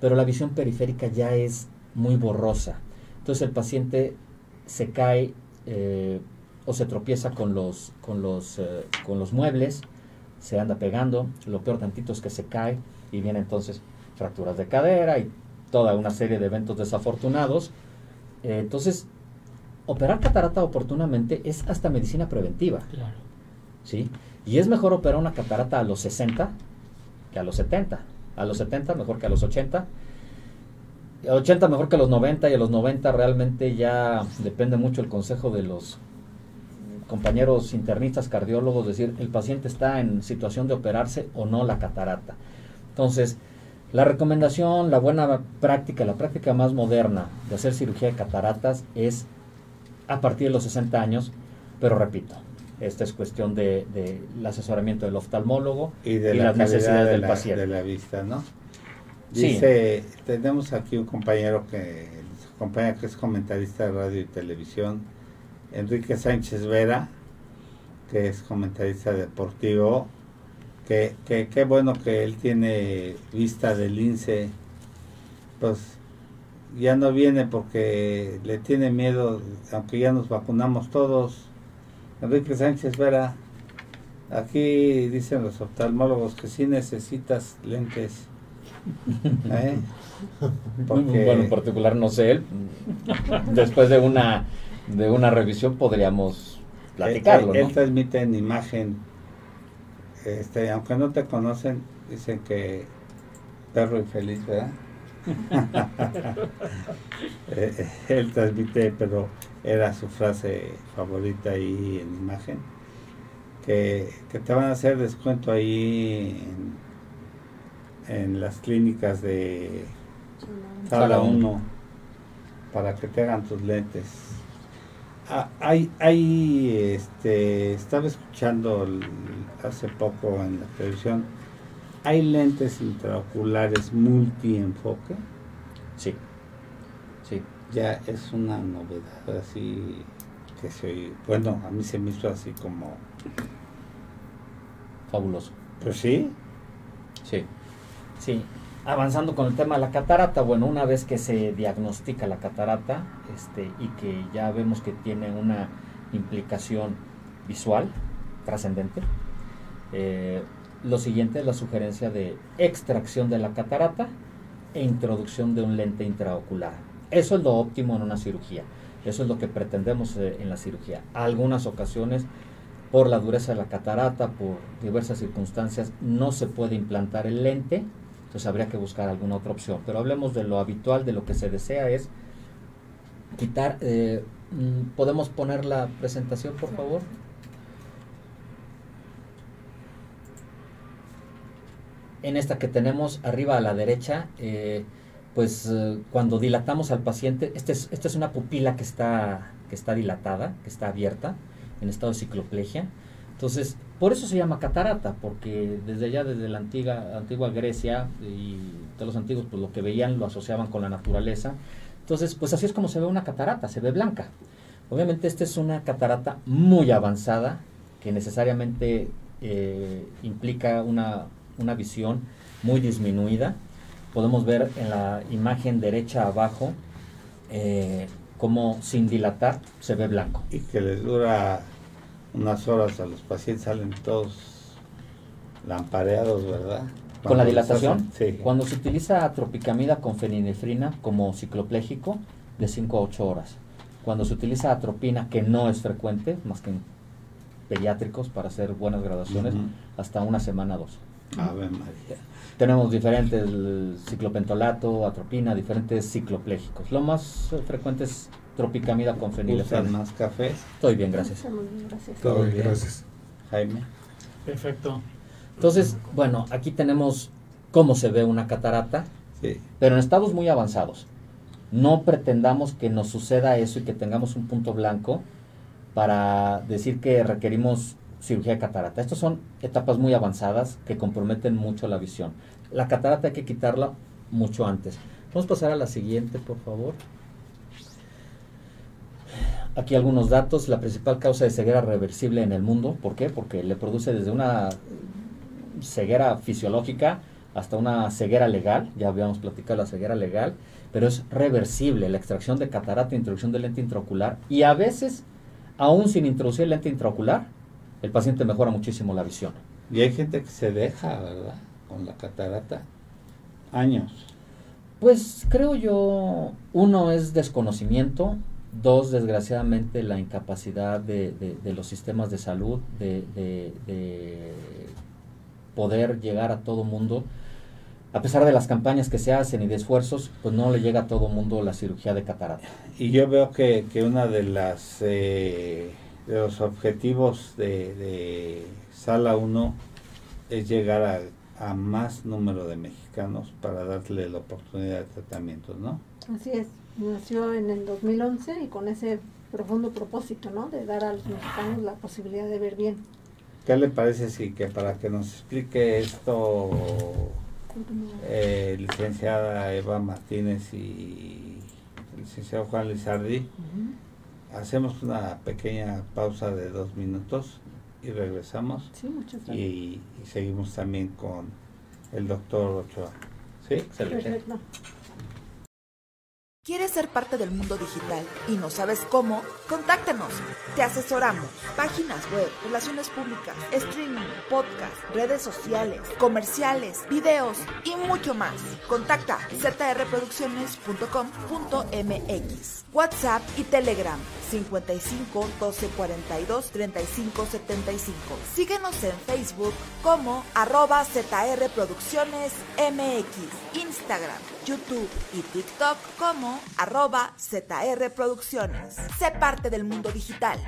pero la visión periférica ya es muy borrosa. Entonces el paciente se cae eh, o se tropieza con los, con, los, eh, con los muebles, se anda pegando, lo peor tantito es que se cae y viene entonces fracturas de cadera y toda una serie de eventos desafortunados. Eh, entonces, operar catarata oportunamente es hasta medicina preventiva. Claro. ¿sí? Y es mejor operar una catarata a los 60 que a los 70. A los 70 mejor que a los 80. A los 80 mejor que a los 90 y a los 90 realmente ya depende mucho el consejo de los compañeros internistas, cardiólogos, decir, el paciente está en situación de operarse o no la catarata. Entonces, la recomendación, la buena práctica, la práctica más moderna de hacer cirugía de cataratas es a partir de los 60 años, pero repito, esta es cuestión del de, asesoramiento del oftalmólogo y de las necesidades del paciente. De la vista, ¿no? Dice, tenemos aquí un compañero que, que es comentarista de radio y televisión, Enrique Sánchez Vera, que es comentarista deportivo, que, qué bueno que él tiene vista del lince, pues ya no viene porque le tiene miedo, aunque ya nos vacunamos todos. Enrique Sánchez Vera, aquí dicen los oftalmólogos que sí necesitas lentes. [LAUGHS] ¿eh? Bueno, en particular no sé él. Después de una de una revisión podríamos platicarlo. Él, transmite en imagen, este, aunque no te conocen, dicen que perro infeliz, ¿verdad? Eh, [LAUGHS] él transmite, pero era su frase favorita ahí en imagen, que, te van a hacer descuento ahí en, en las clínicas de sala 1 para que te hagan tus lentes. Ah, hay, hay, este, estaba escuchando hace poco en la televisión, hay lentes intraoculares multienfoque. Sí, sí. Ya es una novedad así que se bueno, a mí se me hizo así como fabuloso. Pues sí. Sí. Sí, avanzando con el tema de la catarata, bueno, una vez que se diagnostica la catarata este, y que ya vemos que tiene una implicación visual trascendente, eh, lo siguiente es la sugerencia de extracción de la catarata e introducción de un lente intraocular. Eso es lo óptimo en una cirugía. Eso es lo que pretendemos eh, en la cirugía. algunas ocasiones, por la dureza de la catarata, por diversas circunstancias, no se puede implantar el lente entonces habría que buscar alguna otra opción. Pero hablemos de lo habitual, de lo que se desea es quitar, eh, mm, ¿podemos poner la presentación por favor? En esta que tenemos arriba a la derecha, eh, pues eh, cuando dilatamos al paciente, este esta es una pupila que está, que está dilatada, que está abierta, en estado de cicloplegia. Entonces, por eso se llama catarata, porque desde allá, desde la antigua, antigua Grecia y todos los antiguos, pues lo que veían lo asociaban con la naturaleza. Entonces, pues así es como se ve una catarata, se ve blanca. Obviamente esta es una catarata muy avanzada, que necesariamente eh, implica una, una visión muy disminuida. Podemos ver en la imagen derecha abajo eh, como sin dilatar se ve blanco. Y que le dura unas horas a los pacientes salen todos lampareados, ¿verdad? ¿Con la dilatación? Sí. Cuando se utiliza atropicamida con feninefrina como cicloplégico, de 5 a 8 horas. Cuando se utiliza atropina, que no es frecuente, más que en pediátricos para hacer buenas graduaciones, hasta una semana dos. Ave María. Tenemos diferentes ciclopentolato, atropina, diferentes cicloplégicos. Lo más frecuente es tropicamida con fenilefrina. más café? Estoy bien, gracias. Todo bien, gracias. Jaime. Perfecto. Entonces, bueno, aquí tenemos cómo se ve una catarata, sí. pero en estados muy avanzados. No pretendamos que nos suceda eso y que tengamos un punto blanco para decir que requerimos cirugía de catarata. Estas son etapas muy avanzadas que comprometen mucho la visión. La catarata hay que quitarla mucho antes. Vamos a pasar a la siguiente, por favor. Aquí algunos datos. La principal causa de ceguera reversible en el mundo. ¿Por qué? Porque le produce desde una ceguera fisiológica hasta una ceguera legal. Ya habíamos platicado la ceguera legal. Pero es reversible la extracción de catarata, introducción de lente intraocular. Y a veces, aún sin introducir lente intraocular, el paciente mejora muchísimo la visión. Y hay gente que se deja, ¿verdad? Con la catarata. Años. Pues creo yo, uno es desconocimiento, Dos, desgraciadamente, la incapacidad de, los sistemas de salud de, poder llegar a todo mundo. A pesar de las campañas que se hacen y de esfuerzos, pues no le llega a todo mundo la cirugía de catarata. Y yo veo que, que una de las eh, de los objetivos de, Sala 1 es llegar a, a más número de mexicanos para darle la oportunidad de tratamientos, ¿no? Así es nació en el 2011 y con ese profundo propósito, ¿no? De dar a los mexicanos la posibilidad de ver bien. ¿Qué le parece si que para que nos explique esto, eh, licenciada Eva Martínez y el licenciado Juan Lizardi, hacemos una pequeña pausa de dos minutos y regresamos? Sí, muchas gracias. Y, seguimos también con el doctor Ochoa. ¿Sí? Perfecto. ¿Quieres ser parte del mundo digital y no sabes cómo? Contáctanos. Te asesoramos. Páginas web, relaciones públicas, streaming, podcast, redes sociales, comerciales, videos y mucho más. Contacta zrproducciones.com.mx. WhatsApp y Telegram 55 12 42 35 75. Síguenos en Facebook como arroba ZR Producciones MX. Instagram YouTube y TikTok como arroba ZR Producciones. Sé parte del mundo digital.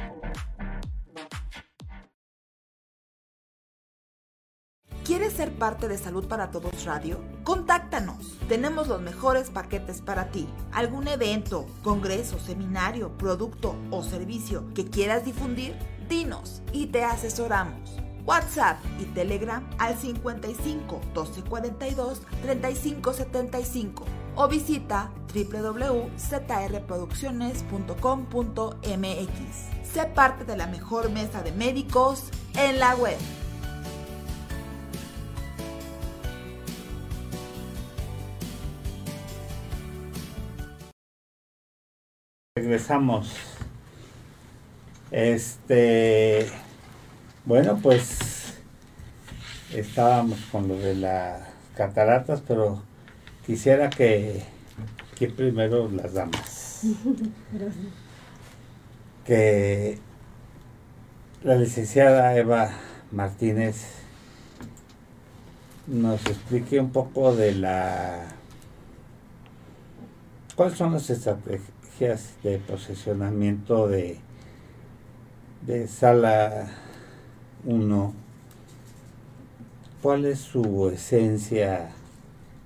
¿Quieres ser parte de Salud para Todos Radio? Contáctanos. Tenemos los mejores paquetes para ti. ¿Algún evento, congreso, seminario, producto o servicio que quieras difundir? Dinos y te asesoramos. WhatsApp y Telegram al 55 1242 3575 o visita www.zrproducciones.com.mx. Sé parte de la mejor mesa de médicos en la web. Regresamos. Este, bueno, pues estábamos con lo de las cataratas, pero quisiera que, que primero las damas. Que la licenciada Eva Martínez nos explique un poco de la... ¿Cuáles son las estrategias? de posicionamiento de, de sala 1, ¿cuál es su esencia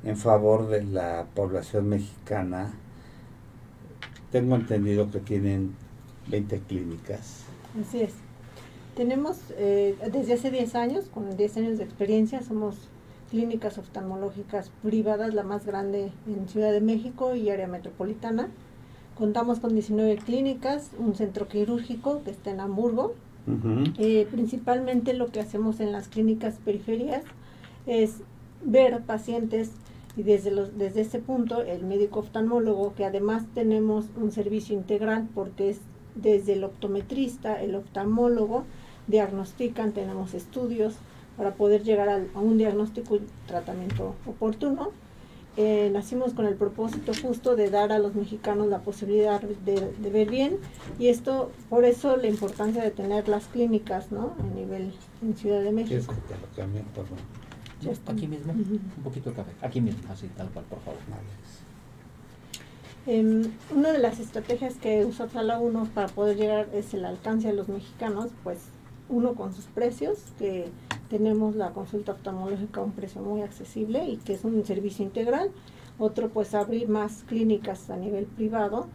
en favor de la población mexicana? Tengo entendido que tienen 20 clínicas. Así es. Tenemos eh, desde hace 10 años, con 10 años de experiencia, somos clínicas oftalmológicas privadas, la más grande en Ciudad de México y área metropolitana. Contamos con 19 clínicas, un centro quirúrgico que está en Hamburgo. Eh, principalmente lo que hacemos en las clínicas periferias es ver pacientes y desde, los, desde ese punto el médico oftalmólogo, que además tenemos un servicio integral porque es desde el optometrista, el oftalmólogo, diagnostican, tenemos estudios para poder llegar a un diagnóstico y tratamiento oportuno eh, nacimos con el propósito justo de dar a los mexicanos la posibilidad de, ver bien y esto, por eso la importancia de tener las clínicas, ¿no? A nivel en Ciudad de México. Ya está. Aquí mismo, un poquito de café, aquí mismo, así, tal cual, por favor. Em, una de las estrategias que usa Sala 1 para poder llegar es el alcance a los mexicanos, pues uno con sus precios, que tenemos la consulta oftalmológica a un precio muy accesible y que es un servicio integral. Otro, pues abrir más clínicas a nivel privado.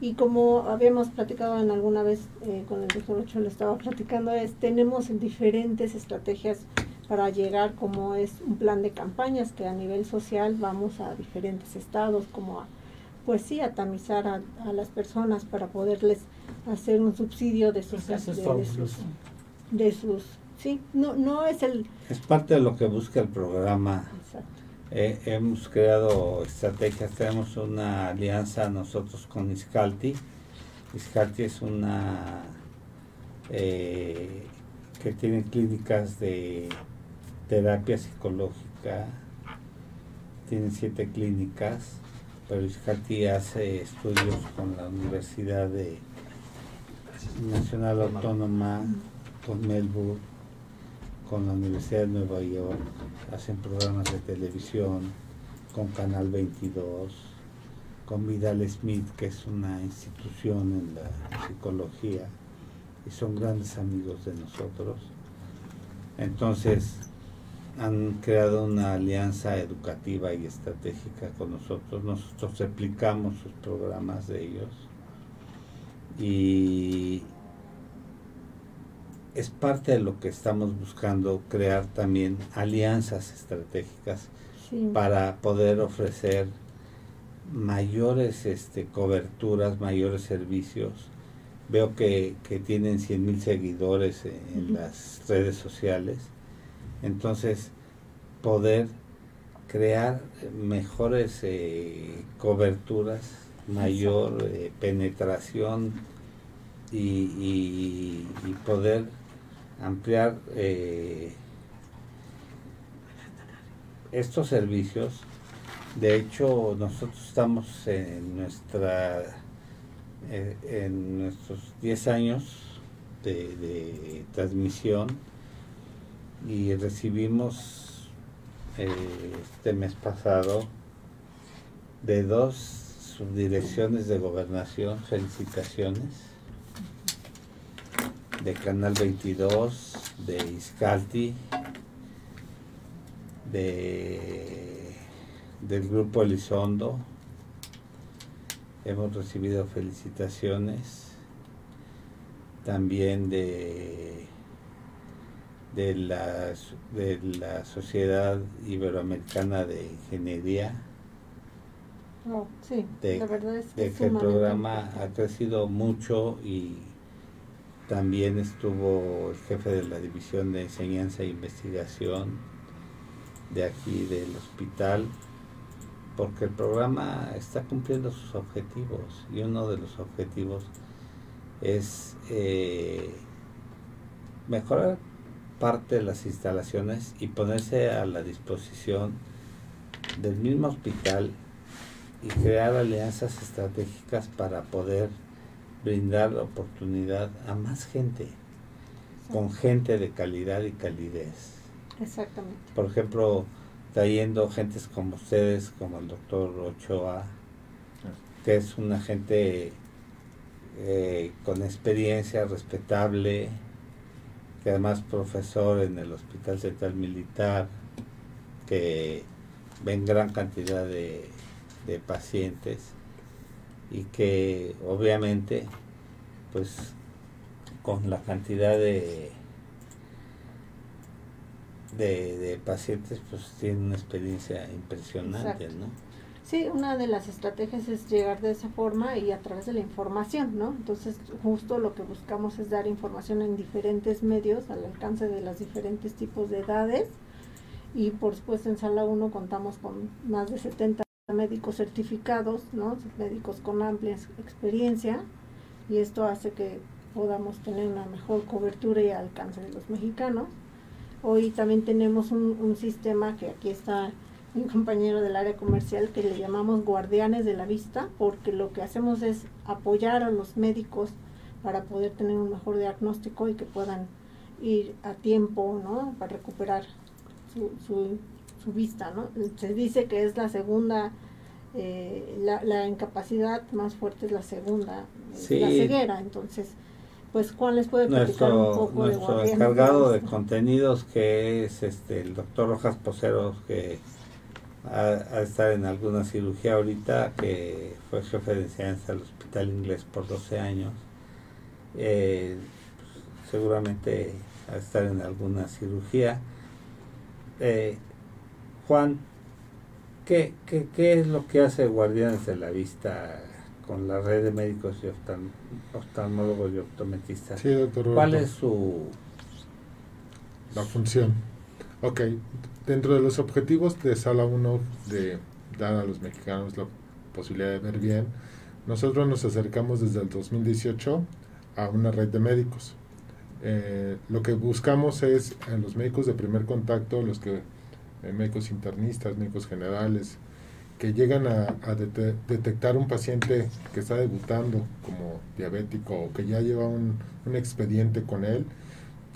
Y como habíamos platicado en alguna vez eh, con el doctor Ocho, le estaba platicando, es tenemos diferentes estrategias para llegar, como es un plan de campañas que a nivel social vamos a diferentes estados, como a, pues sí, a tamizar a, las personas para poderles hacer un subsidio de sus, de, de sus Sí, no, no es el... Es parte de lo que busca el programa. Eh, hemos creado estrategias, tenemos una alianza nosotros con Iscalti. Iscalti es una eh, que tiene clínicas de terapia psicológica, tiene siete clínicas, pero Iscalti hace estudios con la Universidad Nacional Autónoma, con Melbourne con la Universidad de Nueva York, hacen programas de televisión con Canal 22, con Vidal Smith, que es una institución en la psicología, y son grandes amigos de nosotros. Entonces, han creado una alianza educativa y estratégica con nosotros. Nosotros replicamos sus programas de ellos. Y es parte de lo que estamos buscando, crear también alianzas estratégicas para poder ofrecer mayores este, coberturas, mayores servicios. Veo que, tienen 100 mil seguidores en las redes sociales. Entonces, poder crear mejores eh, coberturas, mayor eh, penetración y, y poder ampliar eh, estos servicios. De hecho, nosotros estamos en nuestra en nuestros 10 años de, transmisión y recibimos eh, este mes pasado de dos subdirecciones de gobernación, felicitaciones, de Canal 22, de Iscalti, de, del grupo Elizondo. Hemos recibido felicitaciones también de, de, la, de la Sociedad Iberoamericana de Ingeniería. Oh, sí, de, la verdad es que, el programa ha crecido mucho y también estuvo el jefe de la División de Enseñanza e Investigación de aquí del hospital, porque el programa está cumpliendo sus objetivos y uno de los objetivos es eh, mejorar parte de las instalaciones y ponerse a la disposición del mismo hospital y crear alianzas estratégicas para poder brindar oportunidad a más gente, con gente de calidad y calidez. Exactamente. Por ejemplo, trayendo gentes como ustedes, como el doctor Ochoa, que es una gente eh, con experiencia respetable, que además profesor en el Hospital Central Militar, que ven gran cantidad de, de pacientes y que obviamente pues con la cantidad de de, pacientes pues tienen una experiencia impresionante, ¿no? Sí, una de las estrategias es llegar de esa forma y a través de la información, ¿no? Entonces, justo lo que buscamos es dar información en diferentes medios al alcance de los diferentes tipos de edades. Y por supuesto, en Sala 1 contamos con más de 70 médicos certificados, ¿no? Médicos con amplia experiencia. Y esto hace que podamos tener una mejor cobertura y alcance de los mexicanos. Hoy también tenemos un, un sistema que aquí está mi compañero del área comercial que le llamamos guardianes de la vista, porque lo que hacemos es apoyar a los médicos para poder tener un mejor diagnóstico y que puedan ir a tiempo, ¿no? Para recuperar su, su, su vista, ¿no? Se dice que es la segunda, eh, la, la, incapacidad más fuerte es la segunda, la ceguera, entonces pues Juan les puede platicar nuestro, un poco nuestro encargado de contenidos que es este el doctor Rojas Poceros que a, estar en alguna cirugía ahorita, que fue jefe de enseñanza del Hospital Inglés por 12 años. Eh, seguramente a estar en alguna cirugía. Eh, Juan, ¿qué, ¿qué, qué, es lo que hace Guardianes de la Vista con la red de médicos y oftalmólogos y optometristas? Sí, doctor ¿Cuál es su... La función. Ok, dentro de los objetivos de Sala 1 de dar a los mexicanos la posibilidad de ver bien, nosotros nos acercamos desde el 2018 a una red de médicos. Eh, lo que buscamos es en los médicos de primer contacto, los que eh, médicos internistas, médicos generales, que llegan a, detectar un paciente que está debutando como diabético o que ya lleva un, un expediente con él,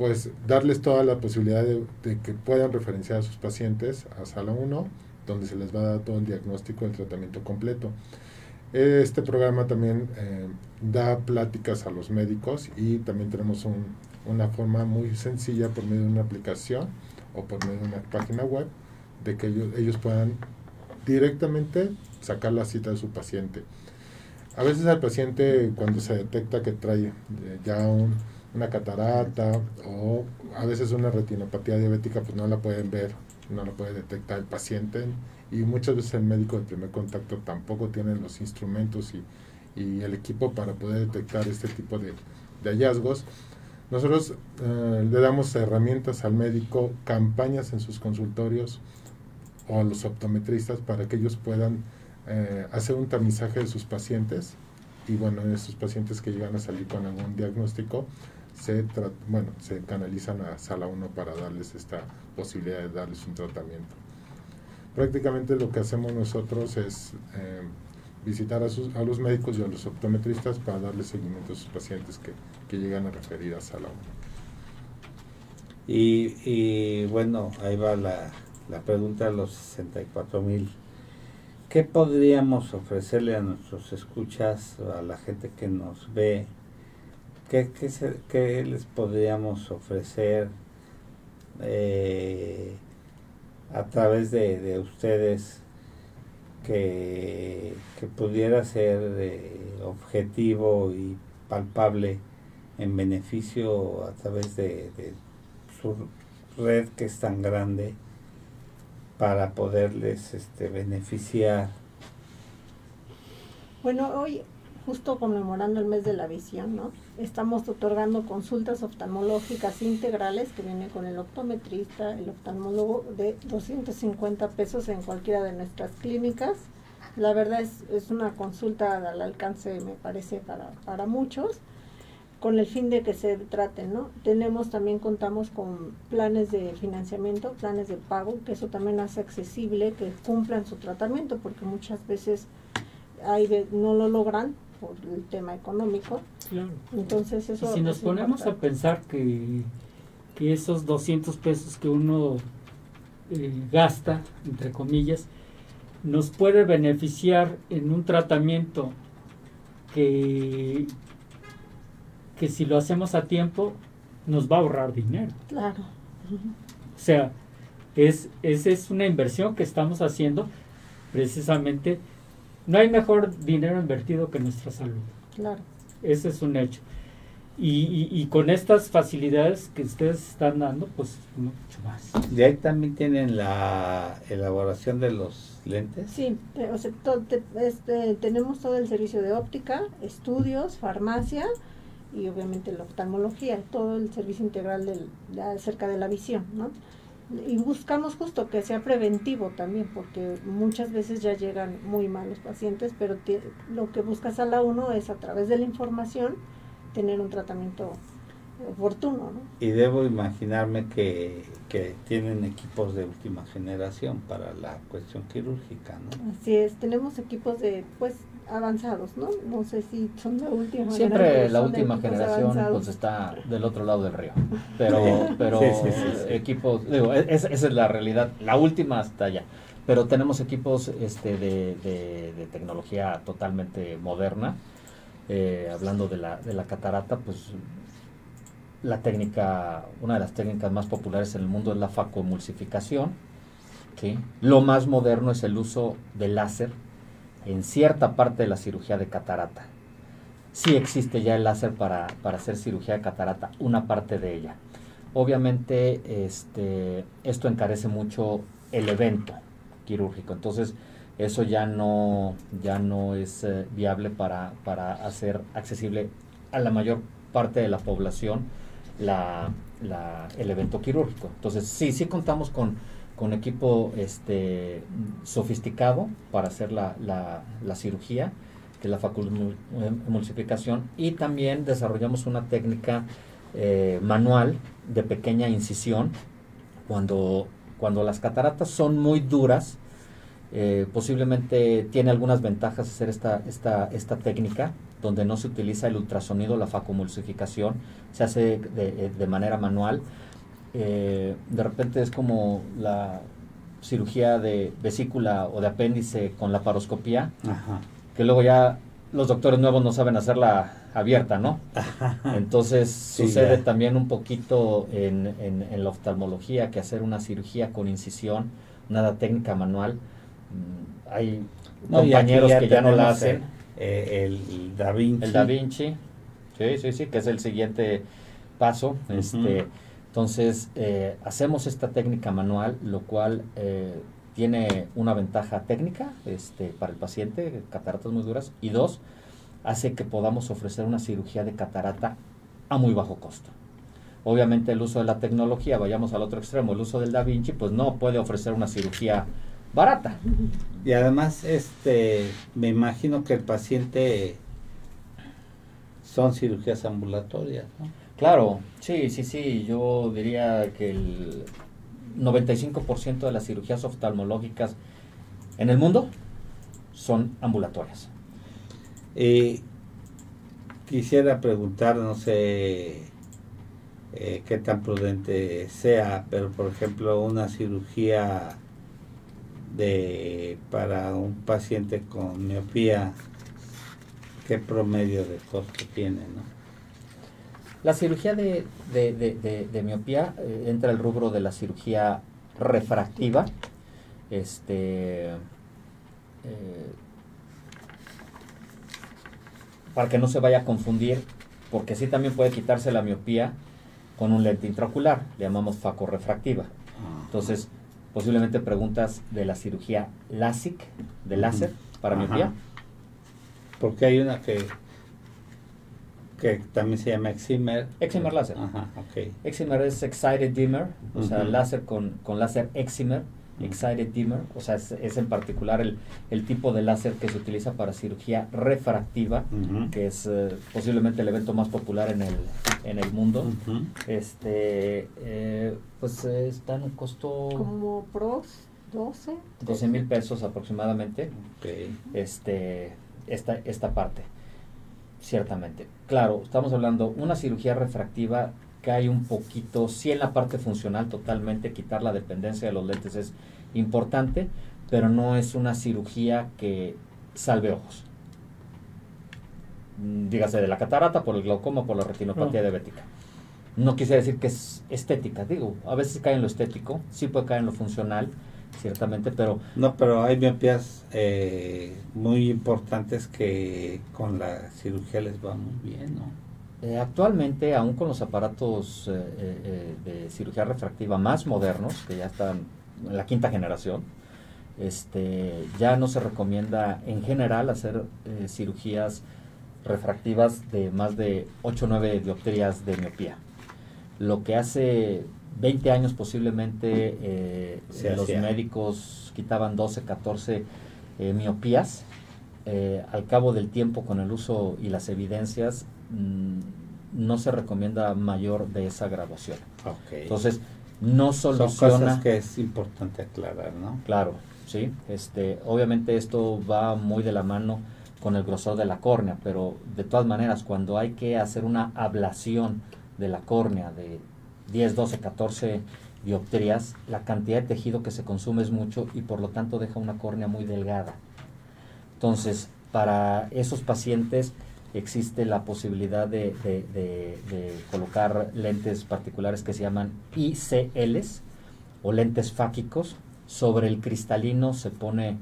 pues darles toda la posibilidad de, que puedan referenciar a sus pacientes a sala 1, donde se les va a dar todo el diagnóstico del tratamiento completo. Este programa también eh, da pláticas a los médicos y también tenemos una forma muy sencilla por medio de una aplicación o por medio de una página web de que ellos, ellos puedan directamente sacar la cita de su paciente. A veces al paciente cuando se detecta que trae eh, ya un, una catarata o a veces una retinopatía diabética, pues no la pueden ver, no la puede detectar el paciente y muchas veces el médico de primer contacto tampoco tiene los instrumentos y, el equipo para poder detectar este tipo de, hallazgos. Nosotros eh, le damos herramientas al médico, campañas en sus consultorios o a los optometristas para que ellos puedan eh, hacer un tamizaje de sus pacientes y bueno, esos pacientes que llegan a salir con algún diagnóstico, se, bueno, se canalizan a sala 1 para darles esta posibilidad de darles un tratamiento. Prácticamente lo que hacemos nosotros es eh, visitar a, sus, a, los médicos y a los optometristas para darles seguimiento a sus pacientes que, que llegan a referir a sala 1. Y, y, bueno, ahí va la, la pregunta a los 64 mil. ¿qué podríamos ofrecerle a nuestros escuchas, a la gente que nos ve? ¿Qué, qué, les podríamos ofrecer eh, a través de, ustedes que, pudiera ser eh, objetivo y palpable en beneficio a través de, de su red que es tan grande para poderles este, beneficiar. Bueno, hoy, justo conmemorando el mes de la visión, ¿no? Estamos otorgando consultas oftalmológicas integrales que vienen con el optometrista, el oftalmólogo, de 250 pesos en cualquiera de nuestras clínicas. La verdad es, es una consulta al alcance, me parece, para, para muchos con el fin de que se traten, ¿no? Tenemos también, contamos con planes de financiamiento, planes de pago, que eso también hace accesible que cumplan su tratamiento, porque muchas veces hay no lo logran por el tema económico. Claro. Entonces eso... si nos ponemos a pensar que, que esos 200 pesos que uno eh, gasta, entre comillas, nos puede beneficiar en un tratamiento que, que si lo hacemos a tiempo nos va a ahorrar dinero. Claro. O sea, es, esa es una inversión que estamos haciendo precisamente. No hay mejor dinero invertido que nuestra salud. Claro. Ese es un hecho. Y, y, con estas facilidades que ustedes están dando, pues mucho más. ¿De ahí también tienen la elaboración de los lentes? Sí, o sea, este, tenemos todo el servicio de óptica, estudios, farmacia, y obviamente la oftalmología, todo el servicio integral del, acerca de la visión, ¿no? Y buscamos justo que sea preventivo también, porque muchas veces ya llegan muy malos pacientes, pero lo que buscas a la uno es a través de la información tener un tratamiento oportuno. ¿no? Y debo imaginarme que, que tienen equipos de última generación para la cuestión quirúrgica, ¿no? Así es, tenemos equipos de, pues, avanzados, ¿no? No sé si son la última Siempre la última generación pues está del otro lado del río. [LAUGHS] Pero, pero equipos, digo, e-, esa es la realidad. La última hasta allá. Pero tenemos equipos este, de, de, tecnología totalmente moderna. Eh, hablando de la, de la catarata, pues la técnica, una de las técnicas más populares en el mundo es la facoemulsificación. ¿sí? Lo más moderno es el uso del láser en cierta parte de la cirugía de catarata. Sí existe ya el láser para, hacer cirugía de catarata, una parte de ella. Obviamente este, esto encarece mucho el evento quirúrgico, entonces eso ya no, ya no es eh, viable para, para, hacer accesible a la mayor parte de la población la, el evento quirúrgico. Entonces sí, sí contamos con con equipo este, sofisticado para hacer la, la, cirugía, que es la facoemulsificación, y también desarrollamos una técnica eh, manual de pequeña incisión. Cuando, cuando las cataratas son muy duras, eh, posiblemente tiene algunas ventajas hacer esta, esta, esta técnica, donde no se utiliza el ultrasonido, la facoemulsificación, se hace de manera manual eh, de repente es como la cirugía de vesícula o de apéndice con la paroscopía, que luego ya los doctores nuevos no saben hacerla abierta, ¿no? Entonces sucede también un poquito en, en, la oftalmología que hacer una cirugía con incisión, nada técnica manual. Mm, hay compañeros que ya no la hacen. Eh, el, Da Vinci. El Da Vinci, sí, sí, sí, que es el siguiente paso. Este entonces, eh, hacemos esta técnica manual, lo cual eh, tiene una ventaja técnica este, para el paciente, cataratas muy duras, y dos, hace que podamos ofrecer una cirugía de catarata a muy bajo costo. Obviamente el uso de la tecnología, vayamos al otro extremo, el uso del Da Vinci, pues no puede ofrecer una cirugía barata. Y además, este, me imagino que el paciente son cirugías ambulatorias, ¿no? Claro, sí, sí, sí. Yo diría que el 95% de las cirugías oftalmológicas en el mundo son ambulatorias. Eh, quisiera preguntar, no sé eh, qué tan prudente sea, pero por ejemplo una cirugía de para un paciente con miopía, ¿qué promedio de costo tiene? ¿no? La cirugía de, miopía eh, entra el rubro de la cirugía refractiva. Este, eh, para que no se vaya a confundir, porque sí también puede quitarse la miopía con un lente intraocular, le llamamos facorefractiva. Entonces, posiblemente preguntas de la cirugía LASIK, de láser, para miopía. Porque hay una que que también se llama Eximer. Eximer láser. Ajá, Eximer es Excited Dimmer, o sea, láser con, con láser Eximer Excited Dimmer, o sea, es, en particular el, el, tipo de láser que se utiliza para cirugía refractiva, que es eh, posiblemente el evento más popular en el, en el mundo. Este, eh, pues eh, están costó... Como pros 12. 12 mil pesos aproximadamente. Este, esta, esta parte, ciertamente. Claro, estamos hablando una cirugía refractiva cae un poquito, sí en la parte funcional totalmente, quitar la dependencia de los lentes es importante, pero no es una cirugía que salve ojos. Mm, dígase de la catarata, por el glaucoma, por la retinopatía diabética. No quisiera decir que es estética, digo, a veces cae en lo estético, sí puede caer en lo funcional, ciertamente, pero... No, pero hay miopías eh, muy importantes que con la cirugía les va muy bien, ¿no? Eh, actualmente, aún con los aparatos eh, eh, de cirugía refractiva más modernos, que ya están en la quinta generación, este, ya no se recomienda en general hacer cirugías refractivas de más de 8 o 9 dioptrías de miopía. Lo que hace 20 años posiblemente los médicos quitaban 12, 14 miopías. al cabo del tiempo, con el uso y las evidencias, Mm, no se recomienda mayor de esa graduación. Entonces, no soluciona... Son cosas que es importante aclarar, ¿no? Claro, sí. Este, obviamente esto va muy de la mano con el grosor de la córnea, pero de todas maneras, cuando hay que hacer una ablación de la córnea de 10, 12, 14 dioptrías, la cantidad de tejido que se consume es mucho y por lo tanto deja una córnea muy delgada. Entonces, para esos pacientes existe la posibilidad de, colocar lentes particulares que se llaman ICLs o lentes fáquicos. Sobre el cristalino se pone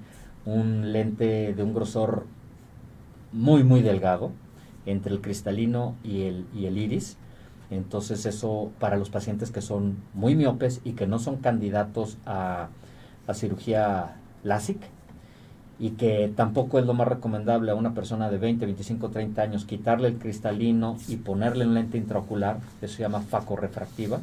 un lente de un grosor muy muy delgado entre el cristalino y el, y el iris. Entonces eso para los pacientes que son muy miopes y que no son candidatos a, a cirugía LASIK, y que tampoco es lo más recomendable a una persona de 20, 25, 30 años quitarle el cristalino y ponerle un lente intraocular, eso se llama facorefractiva.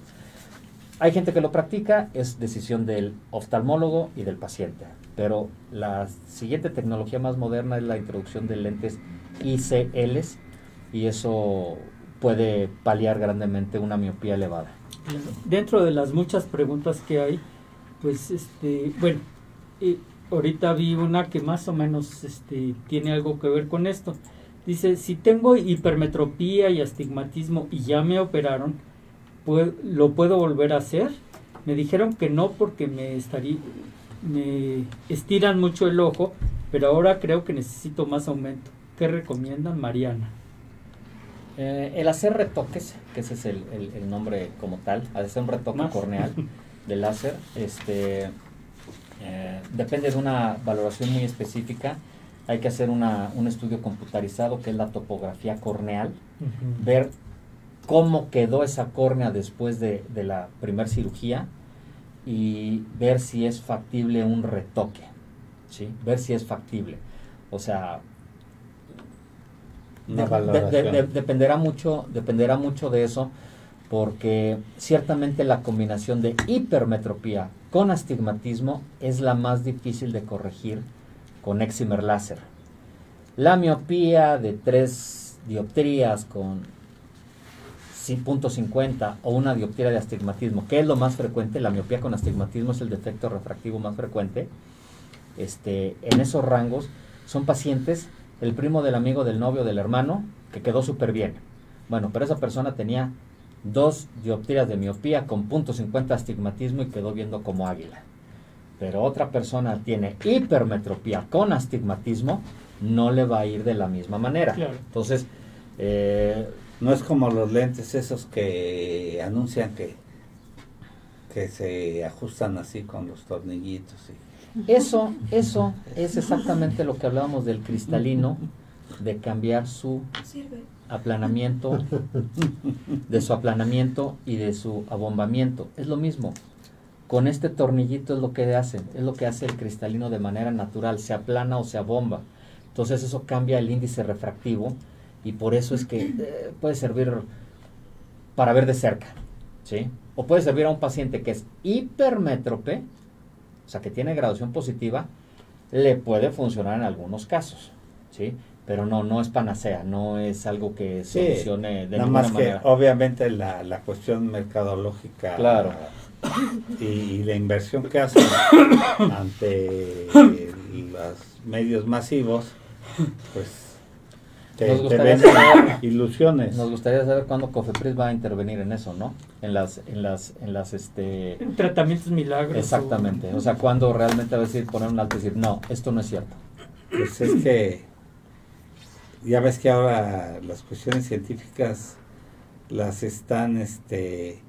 Hay gente que lo practica, es decisión del oftalmólogo y del paciente, pero la siguiente tecnología más moderna es la introducción de lentes ICLs y eso puede paliar grandemente una miopía elevada. Dentro de las muchas preguntas que hay, pues este, bueno, eh, ahorita vi una que más o menos este, tiene algo que ver con esto. Dice, si tengo hipermetropía y astigmatismo y ya me operaron, ¿lo puedo volver a hacer? Me dijeron que no porque me, estaría, me estiran mucho el ojo, pero ahora creo que necesito más aumento. ¿Qué recomiendan, Mariana? Eh, el hacer retoques, que ese es el, el, nombre como tal, hacer un retoque corneal [LAUGHS] de láser, este, eh, depende de una valoración muy específica. Hay que hacer una, un estudio computarizado que es la topografía corneal, ver cómo quedó esa córnea después de, la primera cirugía y ver si es factible un retoque, ¿sí? ver si es factible. O sea, dependerá, mucho, dependerá mucho de eso porque ciertamente la combinación de hipermetropía con astigmatismo es la más difícil de corregir con Eximer láser. La miopía de 3 dioptrías con 50 o una dioptría de astigmatismo, que es lo más frecuente, la miopía con astigmatismo es el defecto refractivo más frecuente, este, en esos rangos son pacientes, el primo del amigo del novio del hermano, que quedó súper bien. Bueno, pero esa persona tenía dos dioptrías de miopía con punto .50 astigmatismo y quedó viendo como águila. pero otra persona tiene hipermetropía con astigmatismo, no le va a ir de la misma manera. Entonces, eh, no es como los lentes esos que anuncian que, que se ajustan así con los tornillitos. Eso, eso es exactamente lo que hablábamos del cristalino, de cambiar su aplanamiento, de su aplanamiento y de su abombamiento. Es lo mismo. Con este tornillito es lo que hacen, es lo que hace el cristalino de manera natural, se aplana o se abomba. Entonces eso cambia el índice refractivo y por eso es que eh, puede servir para ver de cerca, ¿sí? O puede servir a un paciente que es hipermétrope, o sea, que tiene graduación positiva, le puede funcionar en algunos casos, ¿sí? Pero no, no es panacea, no es algo que solucione de nada más Que, obviamente la, la cuestión mercadológica claro y, la inversión que hacen ante los medios masivos, pues te, ilusiones. Nos gustaría saber cuándo Cofepris va a intervenir en eso, ¿no? En las, en las, en las, este... tratamientos milagros. Exactamente. O, sea, cuando realmente va a decir, poner un alto y decir, no, esto no es cierto. Pues es que, ya ves que ahora las cuestiones científicas las están, este,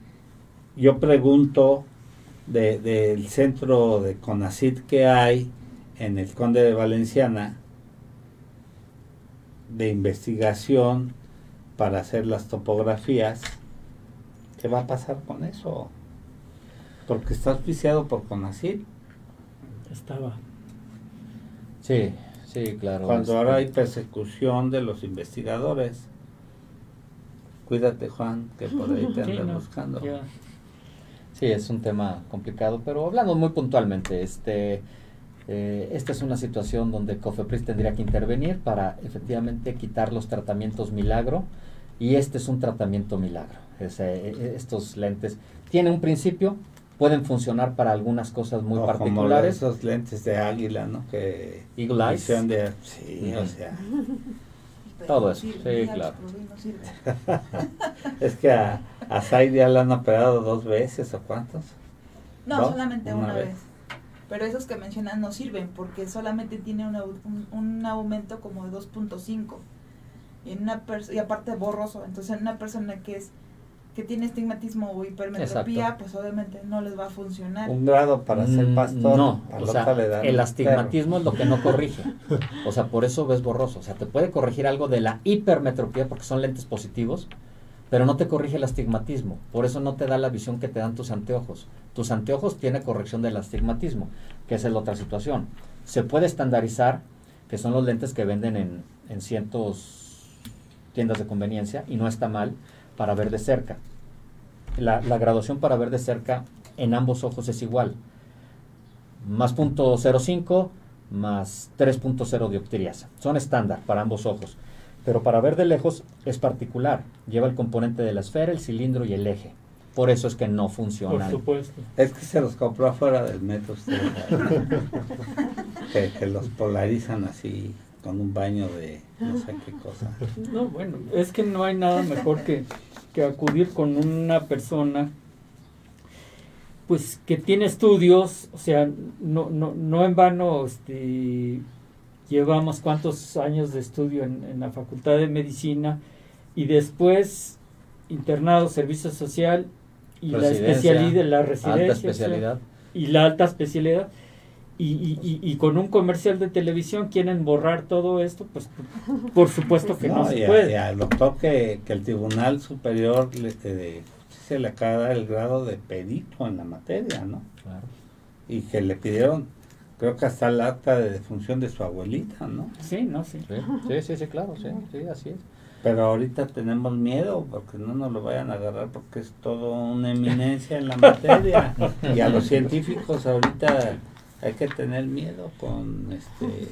yo pregunto del centro de CONACIT que hay en el Conde de Valenciana de investigación para hacer las topografías, ¿qué va a pasar con eso? Porque está auspiciado por CONACIT. Estaba. Sí, sí, claro. Cuando este ahora hay persecución de los investigadores. Cuídate, Juan, que por ahí te [LAUGHS] andan buscando. Sí, es un tema complicado, pero hablando muy puntualmente, este, eh, esta es una situación donde COFEPRIS tendría que intervenir para efectivamente quitar los tratamientos milagro y este es un tratamiento milagro. Eh, eh, estos lentes tienen un principio, pueden funcionar para algunas cosas muy particulares. Como esos lentes de águila, ¿no? Que Eagle Eyes. sí, o sea. [LAUGHS] Todo eso, sí, claro. [LAUGHS] es que a, a ya le han operado dos veces o cuántos? No, solamente una, vez. Pero esos que mencionan no sirven porque solamente tiene un, un, aumento como de 2.5. Y, en una y aparte borroso. Entonces, en una persona que es que tiene estigmatismo o hipermetropía, pues obviamente no les va a funcionar. Un grado para ser mm, pastor. No, o sea, el astigmatismo es lo que no [LAUGHS] corrige. O sea, por eso ves borroso. O sea, te puede corregir algo de la hipermetropía porque son lentes positivos, pero no te corrige el astigmatismo. Por eso no te da la visión que te dan tus anteojos. Tus anteojos tienen corrección del astigmatismo, que es la otra situación. Se puede estandarizar, que son los lentes que venden en, en cientos tiendas de conveniencia, y no está mal para ver de cerca. La, graduación para ver de cerca en ambos ojos es igual. Más punto 0.5 más 3.0 dioptrías. Son estándar para ambos ojos. Pero para ver de lejos es particular. Lleva el componente de la esfera, el cilindro y el eje. Por eso es que no funciona. Por supuesto. Es que se los compró afuera del metro [LAUGHS] que los polarizan así con un baño de no sé qué cosa. No, bueno, es que no hay nada mejor que, que acudir con una persona pues que tiene estudios, o sea, no, no, no en vano este, llevamos cuántos años de estudio en, en la Facultad de Medicina y después internado, servicio social y la especialidad, la residencia especialidad. y la alta especialidad y, y, y, con un comercial de televisión quieren borrar todo esto, pues por supuesto que no, se puede. al doctor que, que, el Tribunal Superior le, eh, se le acaba el grado de perito en la materia, ¿no? Claro. Y que le pidieron, creo que hasta el acta de defunción de su abuelita, ¿no? Sí, no, sí. Sí, sí, sí, claro, sí, sí, así es. Pero ahorita tenemos miedo porque no nos lo vayan a agarrar porque es todo una eminencia en la materia. [LAUGHS] y a los científicos ahorita hay que tener miedo con este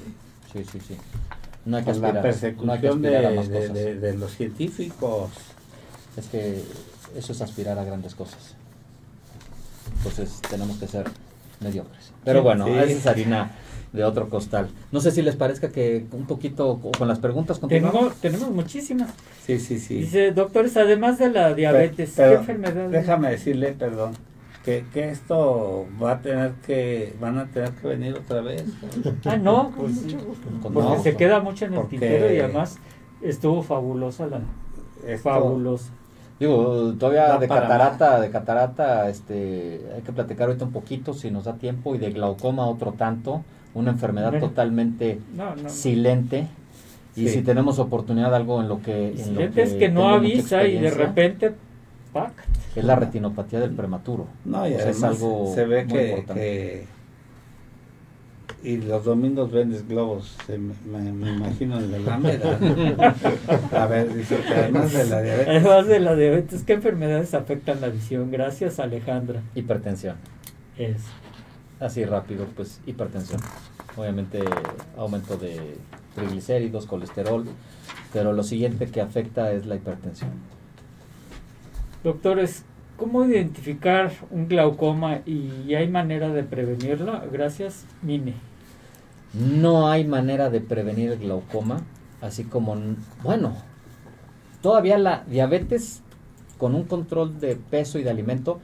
sí sí sí no hay que aspirar, la persecución de, de, los científicos es que eso es aspirar a grandes cosas entonces tenemos que ser mediocres pero bueno esa es harina de otro costal. No sé si les parezca que un poquito con las preguntas continuamos. Tenemos, muchísimas. Sí, sí, sí. Dice, doctores, además de la diabetes, ¿qué enfermedad? Déjame decirle, perdón, que, que, esto va a tener que van a tener que venir otra vez ah no pues, porque se queda mucho en el tintero y además estuvo fabulosa la fabulosa digo todavía de catarata de catarata este hay que platicar ahorita un poquito si nos da tiempo y de glaucoma otro tanto una enfermedad totalmente silente. Y si tenemos oportunidad de algo en lo que en lo que es que no avisa y de repente ¡pac! es la retinopatía del prematuro. No, y es algo se ve que, y los domingos vendes globos, me, imagino en la Alameda. [LAUGHS] A ver, dice que además de la diabetes. Además de la diabetes, ¿qué enfermedades afectan la visión? Gracias, Alejandra. Hipertensión. Es. Así rápido, pues hipertensión. Obviamente aumento de triglicéridos, colesterol, pero lo siguiente que afecta es la hipertensión. Doctores, ¿cómo identificar un glaucoma y hay manera de prevenirlo? Gracias, Mine. No hay manera de prevenir el glaucoma, así como, bueno, todavía la diabetes con un control de peso y de alimento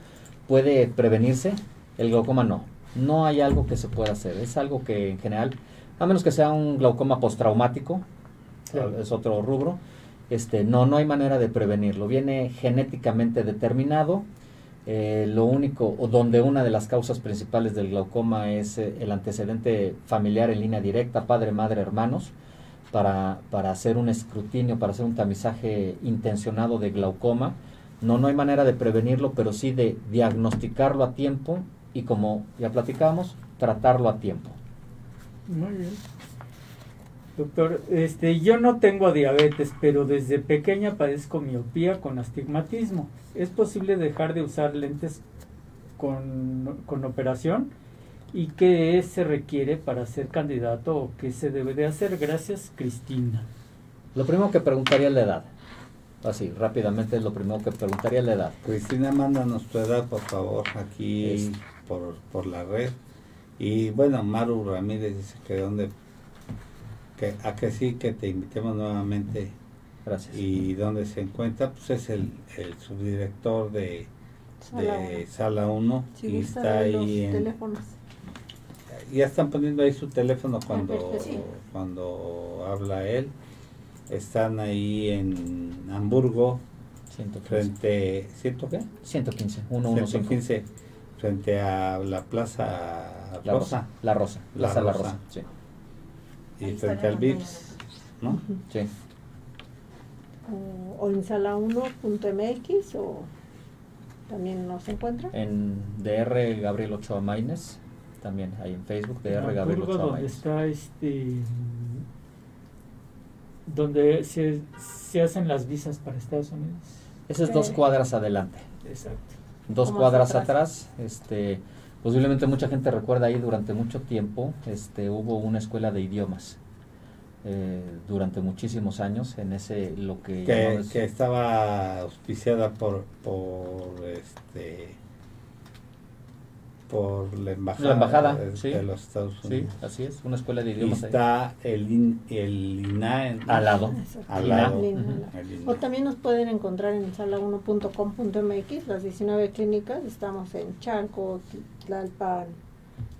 puede prevenirse, el glaucoma no. No hay algo que se pueda hacer, es algo que en general, a menos que sea un glaucoma postraumático, es otro rubro, este, no, no hay manera de prevenirlo. Viene genéticamente determinado. Eh, lo único, o donde una de las causas principales del glaucoma es eh, el antecedente familiar en línea directa, padre, madre, hermanos, para, para hacer un escrutinio, para hacer un tamizaje intencionado de glaucoma. No, no hay manera de prevenirlo, pero sí de diagnosticarlo a tiempo y como ya platicamos, tratarlo a tiempo. Muy bien. Doctor, este, yo no tengo diabetes, pero desde pequeña padezco miopía con astigmatismo. ¿Es posible dejar de usar lentes con, con operación? ¿Y qué se requiere para ser candidato o qué se debe de hacer? Gracias, Cristina. Lo primero que preguntaría es la edad. Así, rápidamente es lo primero que preguntaría la edad. Cristina, mándanos tu edad, por favor, aquí por, por la red. Y bueno, Maru Ramírez dice que dónde a que sí, que te invitemos nuevamente. Gracias. Y dónde se encuentra, pues es el, el subdirector de Sala 1 y está ahí en... Teléfonos. Ya están poniendo ahí su teléfono cuando, cuando habla él. Están ahí en Hamburgo, 115. frente, ¿ciento qué? 115, 115, frente a la Plaza la Rosa. La Rosa, Plaza La Rosa, la Rosa sí y frente al VIPS, ¿no? Sí. O, en sala1.mx o también nos encuentra. En DR Gabriel Ochoa Maines, también ahí en Facebook, DR Gabriel Ochoa donde está este donde se, se, hacen las visas para Estados Unidos. Esas es dos cuadras adelante. Exacto. Dos cuadras atrás, este Posiblemente mucha gente recuerda ahí durante mucho tiempo, este, hubo una escuela de idiomas. Eh, durante muchísimos años en ese lo que que, estaba auspiciada por por este por la embajada, de, los Estados Unidos. Sí, así es, una escuela de idiomas. Y está el, el INA al lado. Al lado. O también nos pueden encontrar en sala1.com.mx, las 19 clínicas. Estamos en Chanco, Tlalpan,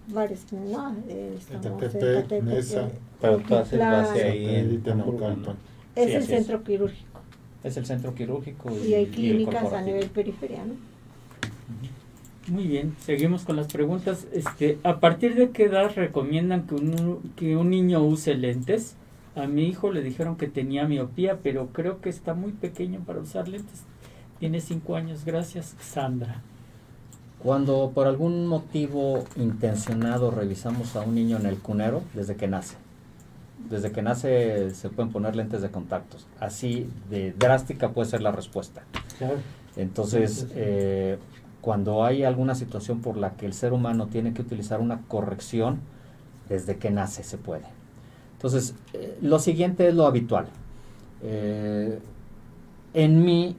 varias ¿no? Eh, estamos en Mesa, Es el centro quirúrgico. Es el centro quirúrgico. Y, hay clínicas a nivel periférico. Muy bien, seguimos con las preguntas. Este, ¿A partir de qué edad recomiendan que un, que un niño use lentes? A mi hijo le dijeron que tenía miopía, pero creo que está muy pequeño para usar lentes. Tiene cinco años. Gracias, Sandra. Cuando por algún motivo intencionado revisamos a un niño en el cunero desde que nace. Desde que nace se pueden poner lentes de contactos. Así de drástica puede ser la respuesta. Entonces, eh, cuando hay alguna situación por la que el ser humano tiene que utilizar una corrección, desde que nace se puede. Entonces, eh, lo siguiente es lo habitual. Eh, en mi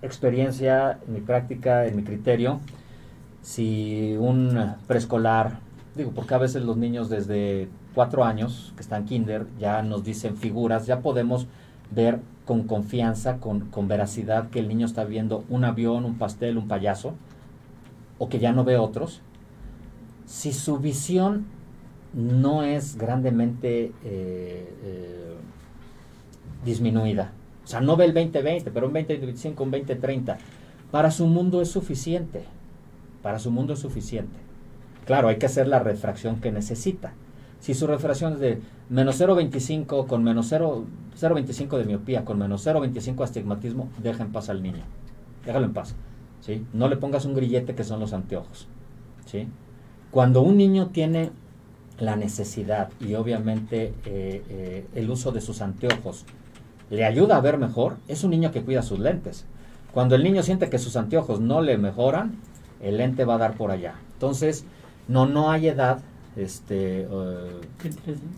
experiencia, en mi práctica, en mi criterio, si un preescolar, digo, porque a veces los niños desde cuatro años, que están kinder, ya nos dicen figuras, ya podemos ver con confianza, con, con, veracidad que el niño está viendo un avión, un pastel, un payaso, o que ya no ve otros, si su visión no es grandemente eh, eh, disminuida, o sea, no ve el 2020, pero un 2025, un 2030, para su mundo es suficiente, para su mundo es suficiente. Claro, hay que hacer la refracción que necesita. Si su refracción es de menos 0,25 con menos 0,25 de miopía, con menos 0,25 astigmatismo, deja en paz al niño. Déjalo en paz. ¿sí? No le pongas un grillete que son los anteojos. ¿sí? Cuando un niño tiene la necesidad y obviamente eh, eh, el uso de sus anteojos le ayuda a ver mejor, es un niño que cuida sus lentes. Cuando el niño siente que sus anteojos no le mejoran, el lente va a dar por allá. Entonces, no, no hay edad este, eh,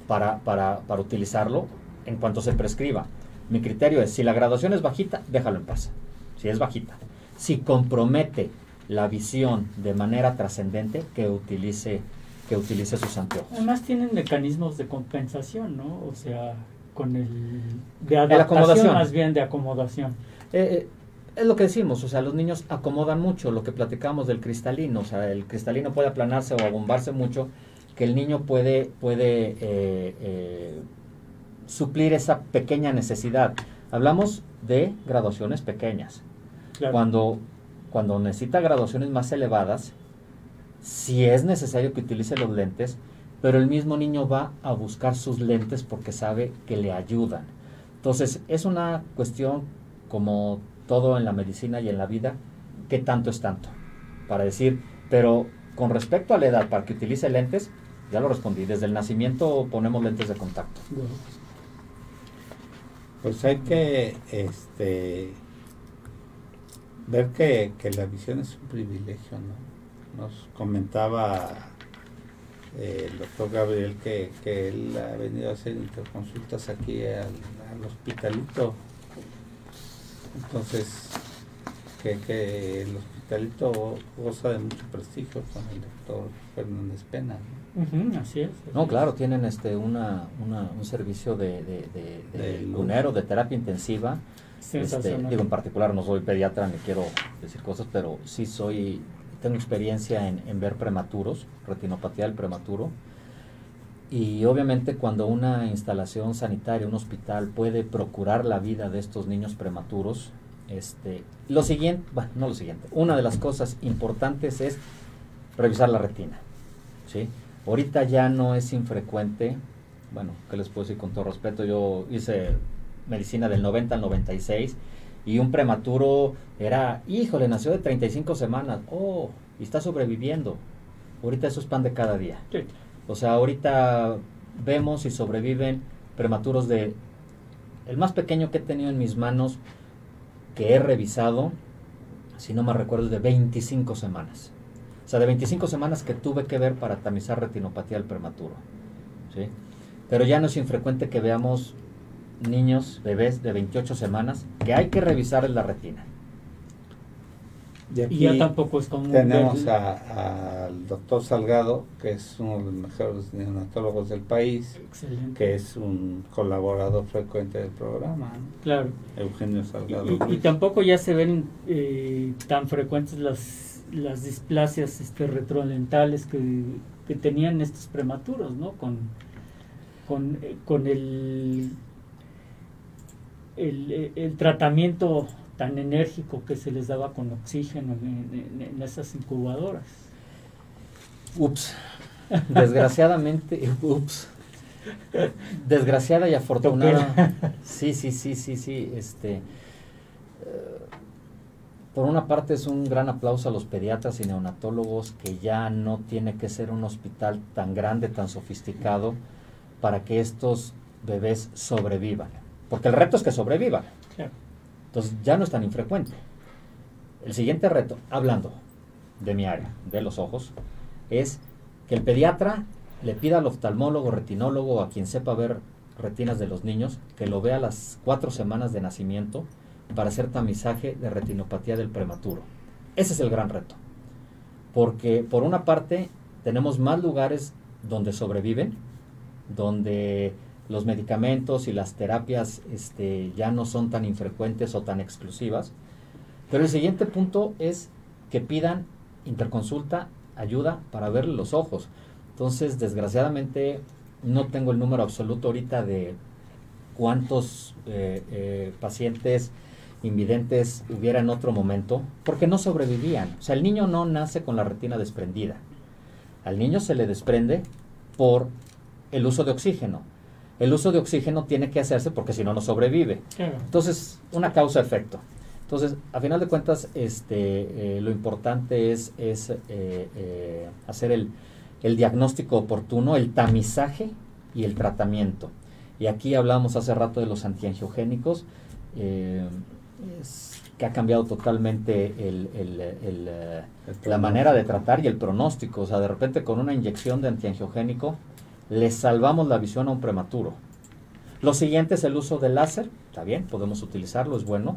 para, para, para utilizarlo en cuanto se prescriba. Mi criterio es, si la graduación es bajita, déjalo en paz. Si es bajita. Si compromete la visión de manera trascendente, que utilice, que utilice sus anteojos. Además tienen mecanismos de compensación, ¿no? O sea, con el... De adaptación, más bien de acomodación. Eh, eh, es lo que decimos, o sea, los niños acomodan mucho, lo que platicamos del cristalino, o sea, el cristalino puede aplanarse o abombarse mucho, que el niño puede, puede eh, eh, suplir esa pequeña necesidad. Hablamos de graduaciones pequeñas. Cuando, cuando necesita graduaciones más elevadas, si es necesario que utilice los lentes, pero el mismo niño va a buscar sus lentes porque sabe que le ayudan. Entonces, es una cuestión como todo en la medicina y en la vida, ¿qué tanto es tanto? Para decir, pero con respecto a la edad, para que utilice lentes, ya lo respondí, desde el nacimiento ponemos lentes de contacto. Pues hay que este, ver que, la visión es un privilegio, ¿no? Nos comentaba eh, el doctor Gabriel que, él ha venido a hacer interconsultas aquí al hospitalito entonces, que, el hospitalito goza de mucho prestigio con el doctor Fernández Pena. así es. no, claro, tienen este una, un servicio de, de, de, lunero, de terapia intensiva. Este, digo, en particular no soy pediatra ni quiero decir cosas, pero sí soy, tengo experiencia en, en ver prematuros, retinopatía del prematuro y obviamente cuando una instalación sanitaria, un hospital puede procurar la vida de estos niños prematuros, este, lo siguiente, bueno, no lo siguiente, una de las cosas importantes es revisar la retina. ¿sí? Ahorita ya no es infrecuente, bueno, ¿qué les puedo decir con todo respeto? Yo hice medicina del 90 al 96 y un prematuro era, híjole, nació de 35 semanas, oh, y está sobreviviendo. Ahorita eso es pan de cada día. O sea, ahorita vemos y sobreviven prematuros de... El más pequeño que he tenido en mis manos, que he revisado, si no me recuerdo, de 25 semanas. O sea, de 25 semanas que tuve que ver para tamizar retinopatía del prematuro. ¿sí? Pero ya no es infrecuente que veamos niños, bebés de 28 semanas, que hay que revisar la retina. Y, ya tampoco es común. Tenemos al doctor Salgado, que es uno de los mejores neonatólogos del país, que es un colaborador frecuente del programa. Claro. Eugenio Salgado. Y, tampoco ya se ven eh, tan frecuentes las, las displasias este, retrodentales que, que tenían estos prematuros, ¿no? Con, con, eh, con el, el, el tratamiento tan enérgico que se les daba con oxígeno en, esas incubadoras. Ups. Desgraciadamente, [LAUGHS] ups. Desgraciada y afortunada. Sí, sí, sí, sí, sí. Este, eh, por una parte es un gran aplauso a los pediatras y neonatólogos que ya no tiene que ser un hospital tan grande, tan sofisticado para que estos bebés sobrevivan. Porque el reto es que sobrevivan. Entonces ya no es tan infrecuente. El siguiente reto, hablando de mi área, de los ojos, es que el pediatra le pida al oftalmólogo, retinólogo, a quien sepa ver retinas de los niños, que lo vea a las cuatro semanas de nacimiento para hacer tamizaje de retinopatía del prematuro. Ese es el gran reto. Porque por una parte tenemos más lugares donde sobreviven, donde los medicamentos y las terapias este, ya no son tan infrecuentes o tan exclusivas. Pero el siguiente punto es que pidan Interconsulta ayuda para ver los ojos. Entonces, desgraciadamente, no tengo el número absoluto ahorita de cuántos eh, eh, pacientes invidentes hubiera en otro momento, porque no sobrevivían. O sea, el niño no nace con la retina desprendida. Al niño se le desprende por el uso de oxígeno. El uso de oxígeno tiene que hacerse porque si no, no sobrevive. Entonces, una causa-efecto. Entonces, a final de cuentas, este, eh, lo importante es, es eh, eh, hacer el, el, diagnóstico oportuno, el tamizaje y el tratamiento. Y aquí hablamos hace rato de los antiangiogénicos, que ha cambiado totalmente el, el, la manera de tratar y el pronóstico. O sea, de repente con una inyección de antiangiogénico le salvamos la visión a un prematuro. Lo siguiente es el uso del láser, está bien, podemos utilizarlo, es bueno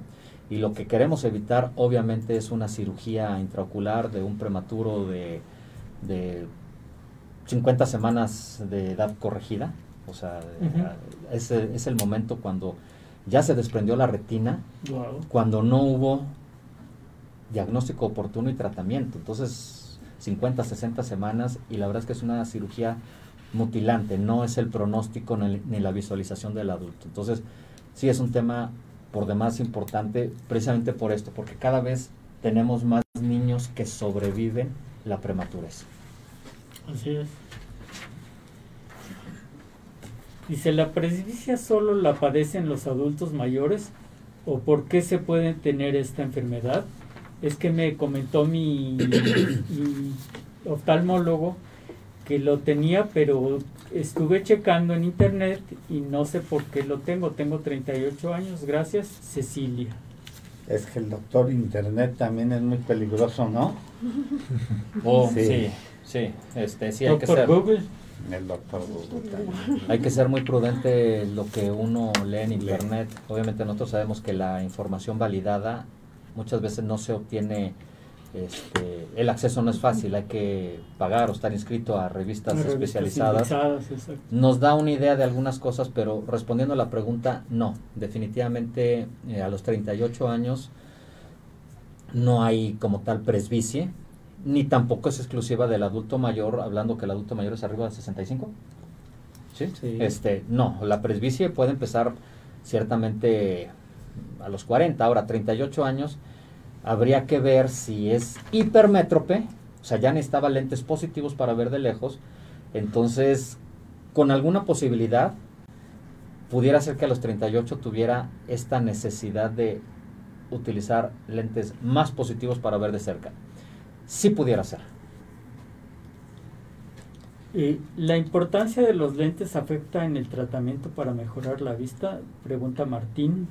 y lo que queremos evitar obviamente es una cirugía intraocular de un prematuro de, de 50 semanas de edad corregida. O sea, es, el momento cuando ya se desprendió la retina, cuando no hubo diagnóstico oportuno y tratamiento. Entonces, 50, 60 semanas y la verdad es que es una cirugía mutilante, no es el pronóstico ni la visualización del adulto. Entonces, sí es un tema por demás importante precisamente por esto, porque cada vez tenemos más niños que sobreviven la prematurez. Así es. Dice, ¿la presbicia solo la padecen los adultos mayores? ¿O por qué se puede tener esta enfermedad? Es que me comentó mi, [COUGHS] mi oftalmólogo que lo tenía, pero estuve checando en internet y no sé por qué lo tengo. Tengo 38 años, gracias, Cecilia. Es que el doctor internet también es muy peligroso, ¿no? [LAUGHS] Oh, sí, sí, este, sí hay que ser. Google. El doctor Google Hay que ser muy prudente lo que uno lee en internet. Obviamente nosotros sabemos que la información validada muchas veces no se obtiene este, el acceso no es fácil, hay que pagar o estar inscrito a revistas, especializadas. Nos da una idea de algunas cosas, pero respondiendo a la pregunta, no, definitivamente eh, a los 38 años no hay como tal presbicie, ni tampoco es exclusiva del adulto mayor, hablando que el adulto mayor es arriba de 65. ¿Sí? Este, no, la presbicie puede empezar ciertamente a los 40, ahora 38 años habría que ver si es hipermétrope, o sea, ya necesitaba lentes positivos para ver de lejos, entonces, con alguna posibilidad, pudiera ser que a los 38 tuviera esta necesidad de utilizar lentes más positivos para ver de cerca. Sí pudiera ser. ¿Y ¿La importancia de los lentes afecta en el tratamiento para mejorar la vista? Pregunta Martín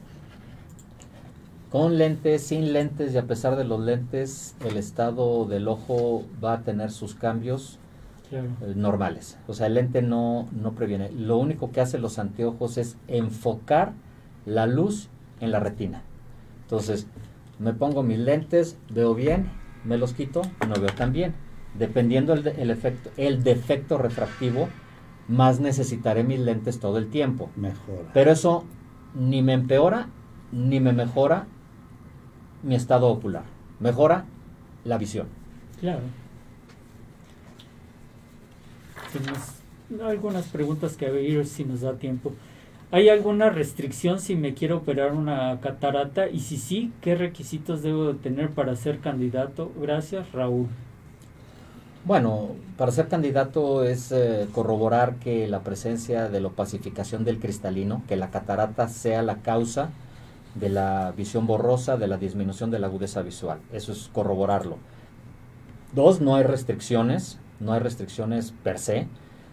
con lentes, sin lentes y a pesar de los lentes, el estado del ojo va a tener sus cambios eh, normales. O sea, el lente no, no previene. Lo único que hacen los anteojos es enfocar la luz en la retina. Entonces, me pongo mis lentes, veo bien, me los quito, no veo tan bien. Dependiendo el, el, efecto, el defecto refractivo, más necesitaré mis lentes todo el tiempo. Mejora. Pero eso ni me empeora ni me mejora mi estado ocular, mejora la visión. Claro. Algunas preguntas que ver si nos da tiempo. ¿Hay alguna restricción si me quiero operar una catarata? Y si sí, ¿qué requisitos debo tener para ser candidato? Gracias, Raúl. Bueno, para ser candidato es eh, corroborar que la presencia de la opacificación del cristalino, que la catarata sea la causa de la visión borrosa, de la disminución de la agudeza visual. Eso es corroborarlo. Dos, no hay restricciones, no hay restricciones per se,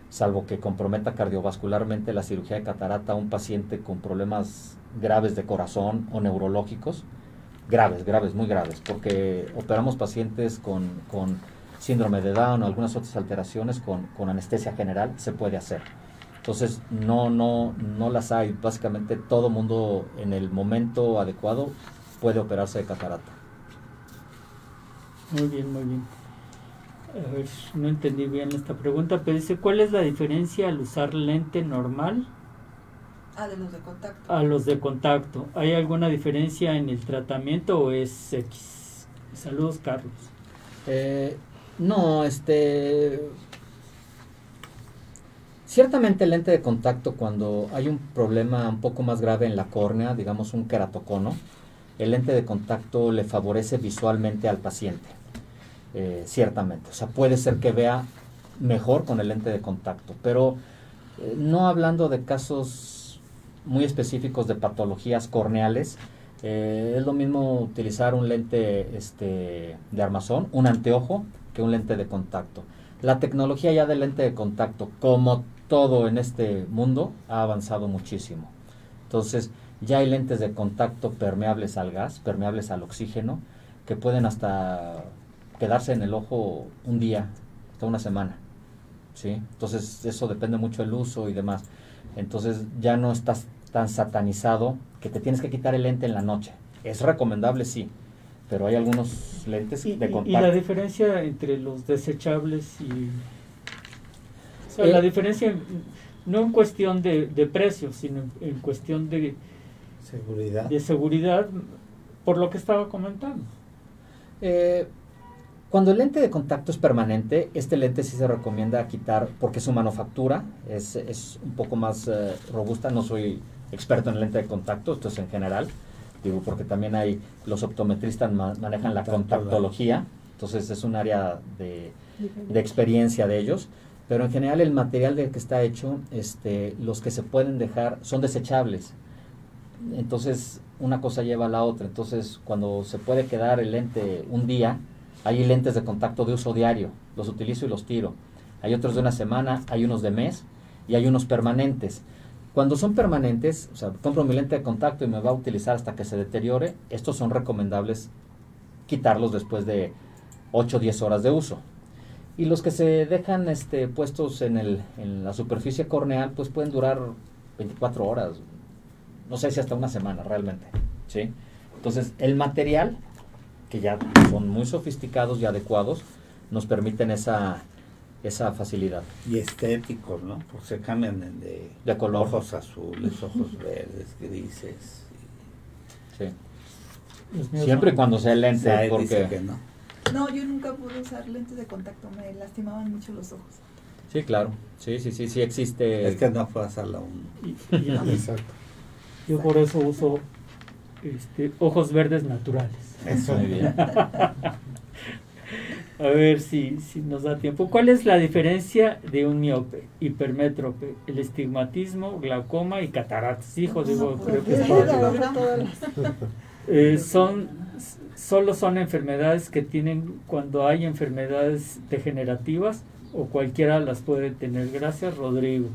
salvo que comprometa cardiovascularmente la cirugía de catarata a un paciente con problemas graves de corazón o neurológicos. Graves, graves, muy graves, porque operamos pacientes con, síndrome de Down o algunas otras alteraciones con, con anestesia general, se puede hacer. Entonces, no, no, no las hay. Básicamente todo mundo en el momento adecuado puede operarse de catarata. Muy bien, muy bien. A ver, no entendí bien esta pregunta, pero dice, ¿cuál es la diferencia al usar lente normal? A de los de contacto. A los de contacto. ¿Hay alguna diferencia en el tratamiento o es X? Saludos, Carlos. Eh, no, este... Ciertamente el lente de contacto cuando hay un problema un poco más grave en la córnea, digamos un queratocono, el lente de contacto le favorece visualmente al paciente, eh, ciertamente. O sea, puede ser que vea mejor con el lente de contacto, pero eh, no hablando de casos muy específicos de patologías corneales, eh, es lo mismo utilizar un lente este, de armazón, un anteojo, que un lente de contacto. La tecnología ya del lente de contacto, como todo en este mundo, ha avanzado muchísimo. Entonces, ya hay lentes de contacto permeables al gas, permeables al oxígeno, que pueden hasta quedarse en el ojo un día, hasta una semana. ¿sí? Entonces, eso depende mucho del uso y demás. Entonces, ya no estás tan satanizado que te tienes que quitar el lente en la noche. Es recomendable, sí, pero hay algunos lentes de contacto. ¿Y la diferencia entre los desechables y... O sea, la eh, diferencia no en cuestión de, de precio, sino en cuestión de seguridad. De seguridad, por lo que estaba comentando. Eh, cuando el lente de contacto es permanente, este lente sí se recomienda quitar porque su manufactura es, es un poco más eh, robusta. No soy experto en lente de contacto, esto es en general, digo, porque también hay, los optometristas manejan la contactología, entonces es un área de, de, experiencia de ellos, pero en general el material del que está hecho, este, los que se pueden dejar son desechables, entonces una cosa lleva a la otra, entonces cuando se puede quedar el lente un día, hay lentes de contacto de uso diario, los utilizo y los tiro, hay otros de una semana, hay unos de mes y hay unos permanentes. Cuando son permanentes, o sea, compro mi lente de contacto y me va a utilizar hasta que se deteriore, estos son recomendables quitarlos después de 8 o 10 horas de uso. Y los que se dejan este, puestos en, el, en la superficie corneal, pues pueden durar 24 horas, no sé si hasta una semana realmente. ¿sí? Entonces, el material, que ya son muy sofisticados y adecuados, nos permiten esa, esa facilidad. Y estéticos, ¿no? Porque se cambian de, de color. ojos azules, ojos [LAUGHS] verdes, grises. Sí. Siempre y cuando sea lente, porque... no. No, yo nunca pude usar lentes de contacto, me lastimaban mucho los ojos. Sí, claro. Sí, sí, sí, sí existe. Es que no fue a un... Exacto. Yo por eso uso este, ojos verdes naturales. Eso, muy bien. [LAUGHS] A ver si, si nos da tiempo. ¿Cuál es la diferencia de un miope, hipermétrope, el estigmatismo, glaucoma y cataratas? Hijo, digo, creo que [LAUGHS] eh, [LAUGHS] son, solo son enfermedades que tienen cuando hay enfermedades degenerativas o cualquiera las puede tener. Gracias, Rodrigo.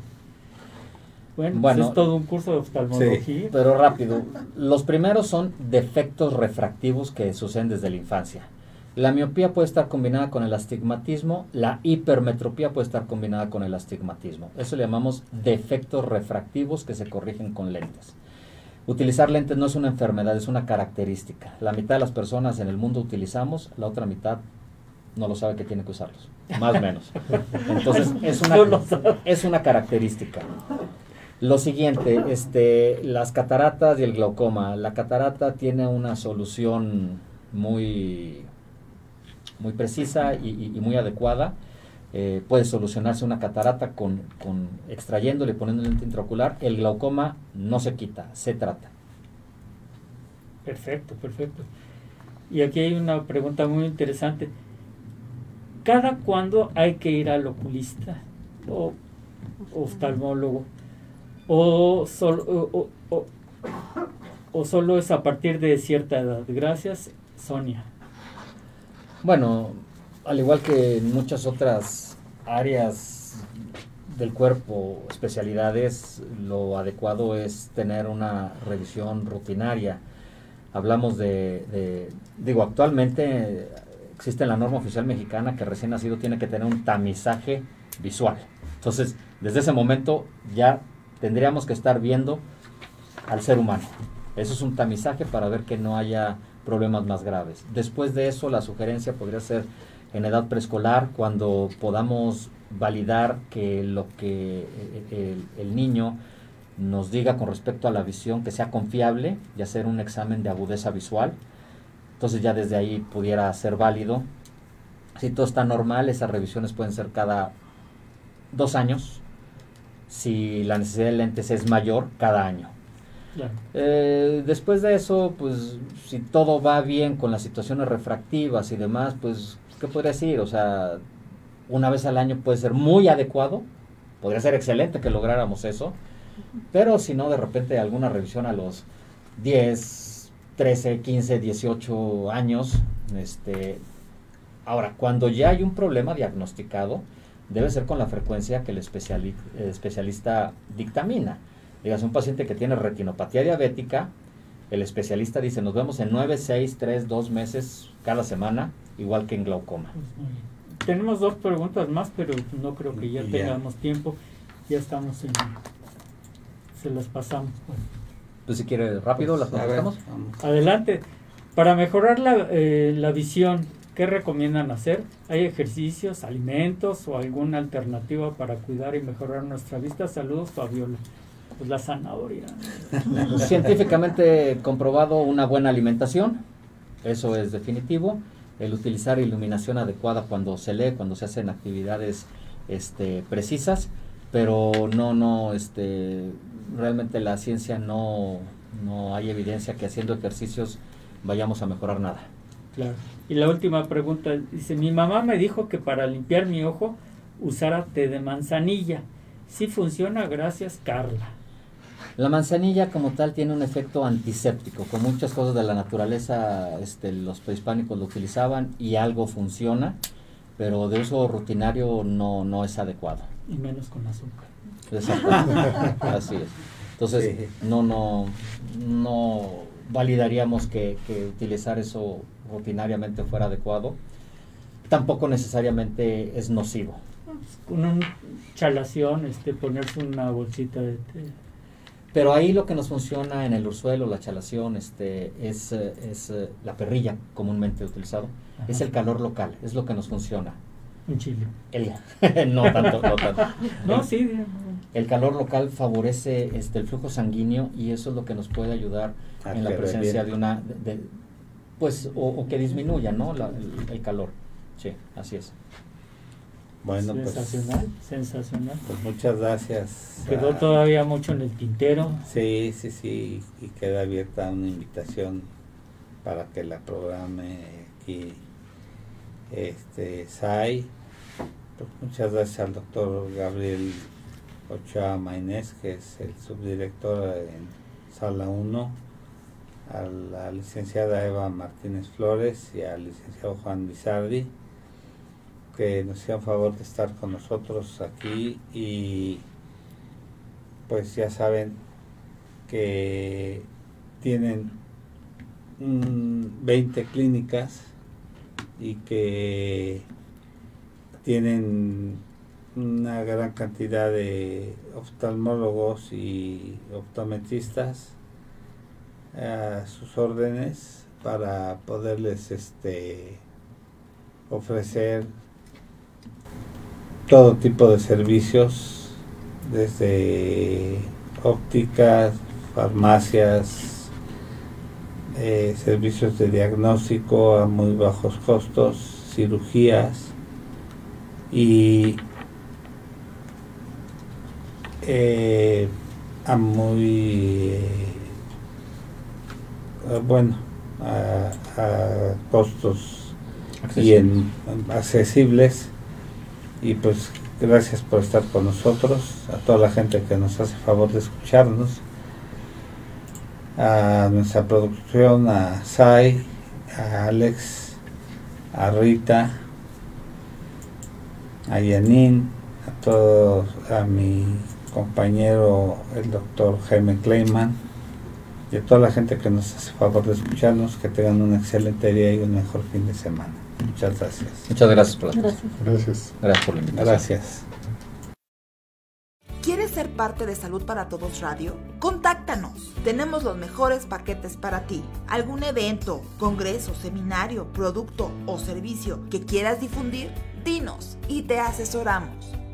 Bueno, pues es todo un curso de oftalmología. pero rápido. Los primeros son defectos refractivos que suceden desde la infancia. La miopía puede estar combinada con el astigmatismo, la hipermetropía puede estar combinada con el astigmatismo. Eso le llamamos defectos refractivos que se corrigen con lentes. Utilizar lentes no es una enfermedad, es una característica. La mitad de las personas en el mundo utilizamos, la otra mitad no lo sabe que tiene que usarlos, más o menos. [LAUGHS] Entonces es una, es una característica. Lo siguiente, este, las cataratas y el glaucoma. La catarata tiene una solución muy muy precisa y, muy adecuada. Eh, puede solucionarse una catarata con, con extrayéndole y poniendo lente intraocular. El glaucoma no se quita, se trata. Perfecto, perfecto. Y aquí hay una pregunta muy interesante. ¿Cada cuándo hay que ir al oculista o oftalmólogo? ¿O solo, o solo es a partir de cierta edad? Gracias, Sonia. Bueno, al igual que en muchas otras áreas del cuerpo, especialidades, lo adecuado es tener una revisión rutinaria. Hablamos de, digo, actualmente existe la norma oficial mexicana que recién nacido tiene que tener un tamizaje visual. Entonces, desde ese momento ya tendríamos que estar viendo al ser humano. Eso es un tamizaje para ver que no haya problemas más graves. Después de eso, la sugerencia podría ser en edad preescolar, cuando podamos validar que lo que eh, el, niño nos diga con respecto a la visión que sea confiable y hacer un examen de agudeza visual. Entonces ya desde ahí pudiera ser válido Si todo está normal, esas revisiones pueden ser cada dos años. Si la necesidad de lentes es mayor, cada año. Eh, después de eso, pues si todo va bien con las situaciones refractivas y demás, pues, ¿qué podría decir? O sea, una vez al año puede ser muy adecuado, podría ser excelente que lográramos eso, pero si no, de repente alguna revisión a los 10, 13, 15, 18 años, este, ahora, cuando ya hay un problema diagnosticado, debe ser con la frecuencia que el especialista dictamina. Digas, un paciente que tiene retinopatía diabética, el especialista dice, nos vemos en 9, 6, 3, 2 meses cada semana, igual que en glaucoma. Pues Tenemos dos preguntas más, pero no creo que ya, tengamos tiempo. Ya estamos en... Se las pasamos. Pues si quiere rápido, las contestamos. Adelante. Para mejorar la, eh, la visión, ¿qué recomiendan hacer? ¿Hay ejercicios, alimentos o alguna alternativa para cuidar y mejorar nuestra vista? Saludos, Fabiola. Pues la zanahoria. [LAUGHS] Científicamente comprobado una buena alimentación, eso es definitivo. El utilizar iluminación adecuada cuando se lee, cuando se hacen actividades este, precisas, pero no, no, este, realmente la ciencia no, no hay evidencia que haciendo ejercicios vayamos a mejorar nada. Claro. Y la última pregunta, dice, mi mamá me dijo que para limpiar mi ojo usara té de manzanilla. Sí funciona, gracias Carla. La manzanilla como tal tiene un efecto antiséptico, con muchas cosas de la naturaleza este, los prehispánicos lo utilizaban y algo funciona, pero de uso rutinario no, no es adecuado. Y menos con azúcar. Exacto. [LAUGHS] Así es. Entonces, no, no, no validaríamos que, que utilizar eso rutinariamente fuera adecuado. Tampoco necesariamente es nocivo. Con una chalación, este, ponerse una bolsita de té pero ahí lo que nos funciona en el ursuelo, la chalación, este, es, eh, es eh, la perrilla comúnmente utilizado, es el calor local, es lo que nos funciona. En Chile. [LAUGHS] no tanto, no tanto. [LAUGHS] no, sí. El calor local favorece este, el flujo sanguíneo y eso es lo que nos puede ayudar en la presencia de una, pues, o, que disminuya, ¿no? el calor. Sí, así es. Bueno, pues, sensacional, sensacional. Pues muchas gracias. Quedó todavía mucho en el tintero. Sí, sí, sí, y queda abierta una invitación para que la programe aquí este SAI. Pues muchas gracias al doctor Gabriel Ochoa Maynés, que es el subdirector en Sala 1, a la licenciada Eva Martínez Flores y al licenciado Juan Bizardi que nos hicieron favor de estar con nosotros aquí y pues ya saben que tienen 20 clínicas y que tienen una gran cantidad de oftalmólogos y optometristas a sus órdenes para poderles este ofrecer todo tipo de servicios, desde ópticas, farmacias, eh, servicios de diagnóstico a muy bajos costos, cirugías y eh, a muy eh, bueno a, costos y en accesibles y pues gracias por estar con nosotros, a toda la gente que nos hace favor de escucharnos, a nuestra producción, a Sai, a Alex, a Rita, a Yanin, a todos, a mi compañero el doctor Jaime Kleiman y a toda la gente que nos hace favor de escucharnos, que tengan un excelente día y un mejor fin de semana. Muchas gracias. Muchas gracias por la Gracias. Gracias. Gracias por la invitación. Gracias. ¿Quieres ser parte de Salud para Todos Radio? Contáctanos. Tenemos los mejores paquetes para ti. ¿Algún evento, congreso, seminario, producto o servicio que quieras difundir? Dinos y te asesoramos.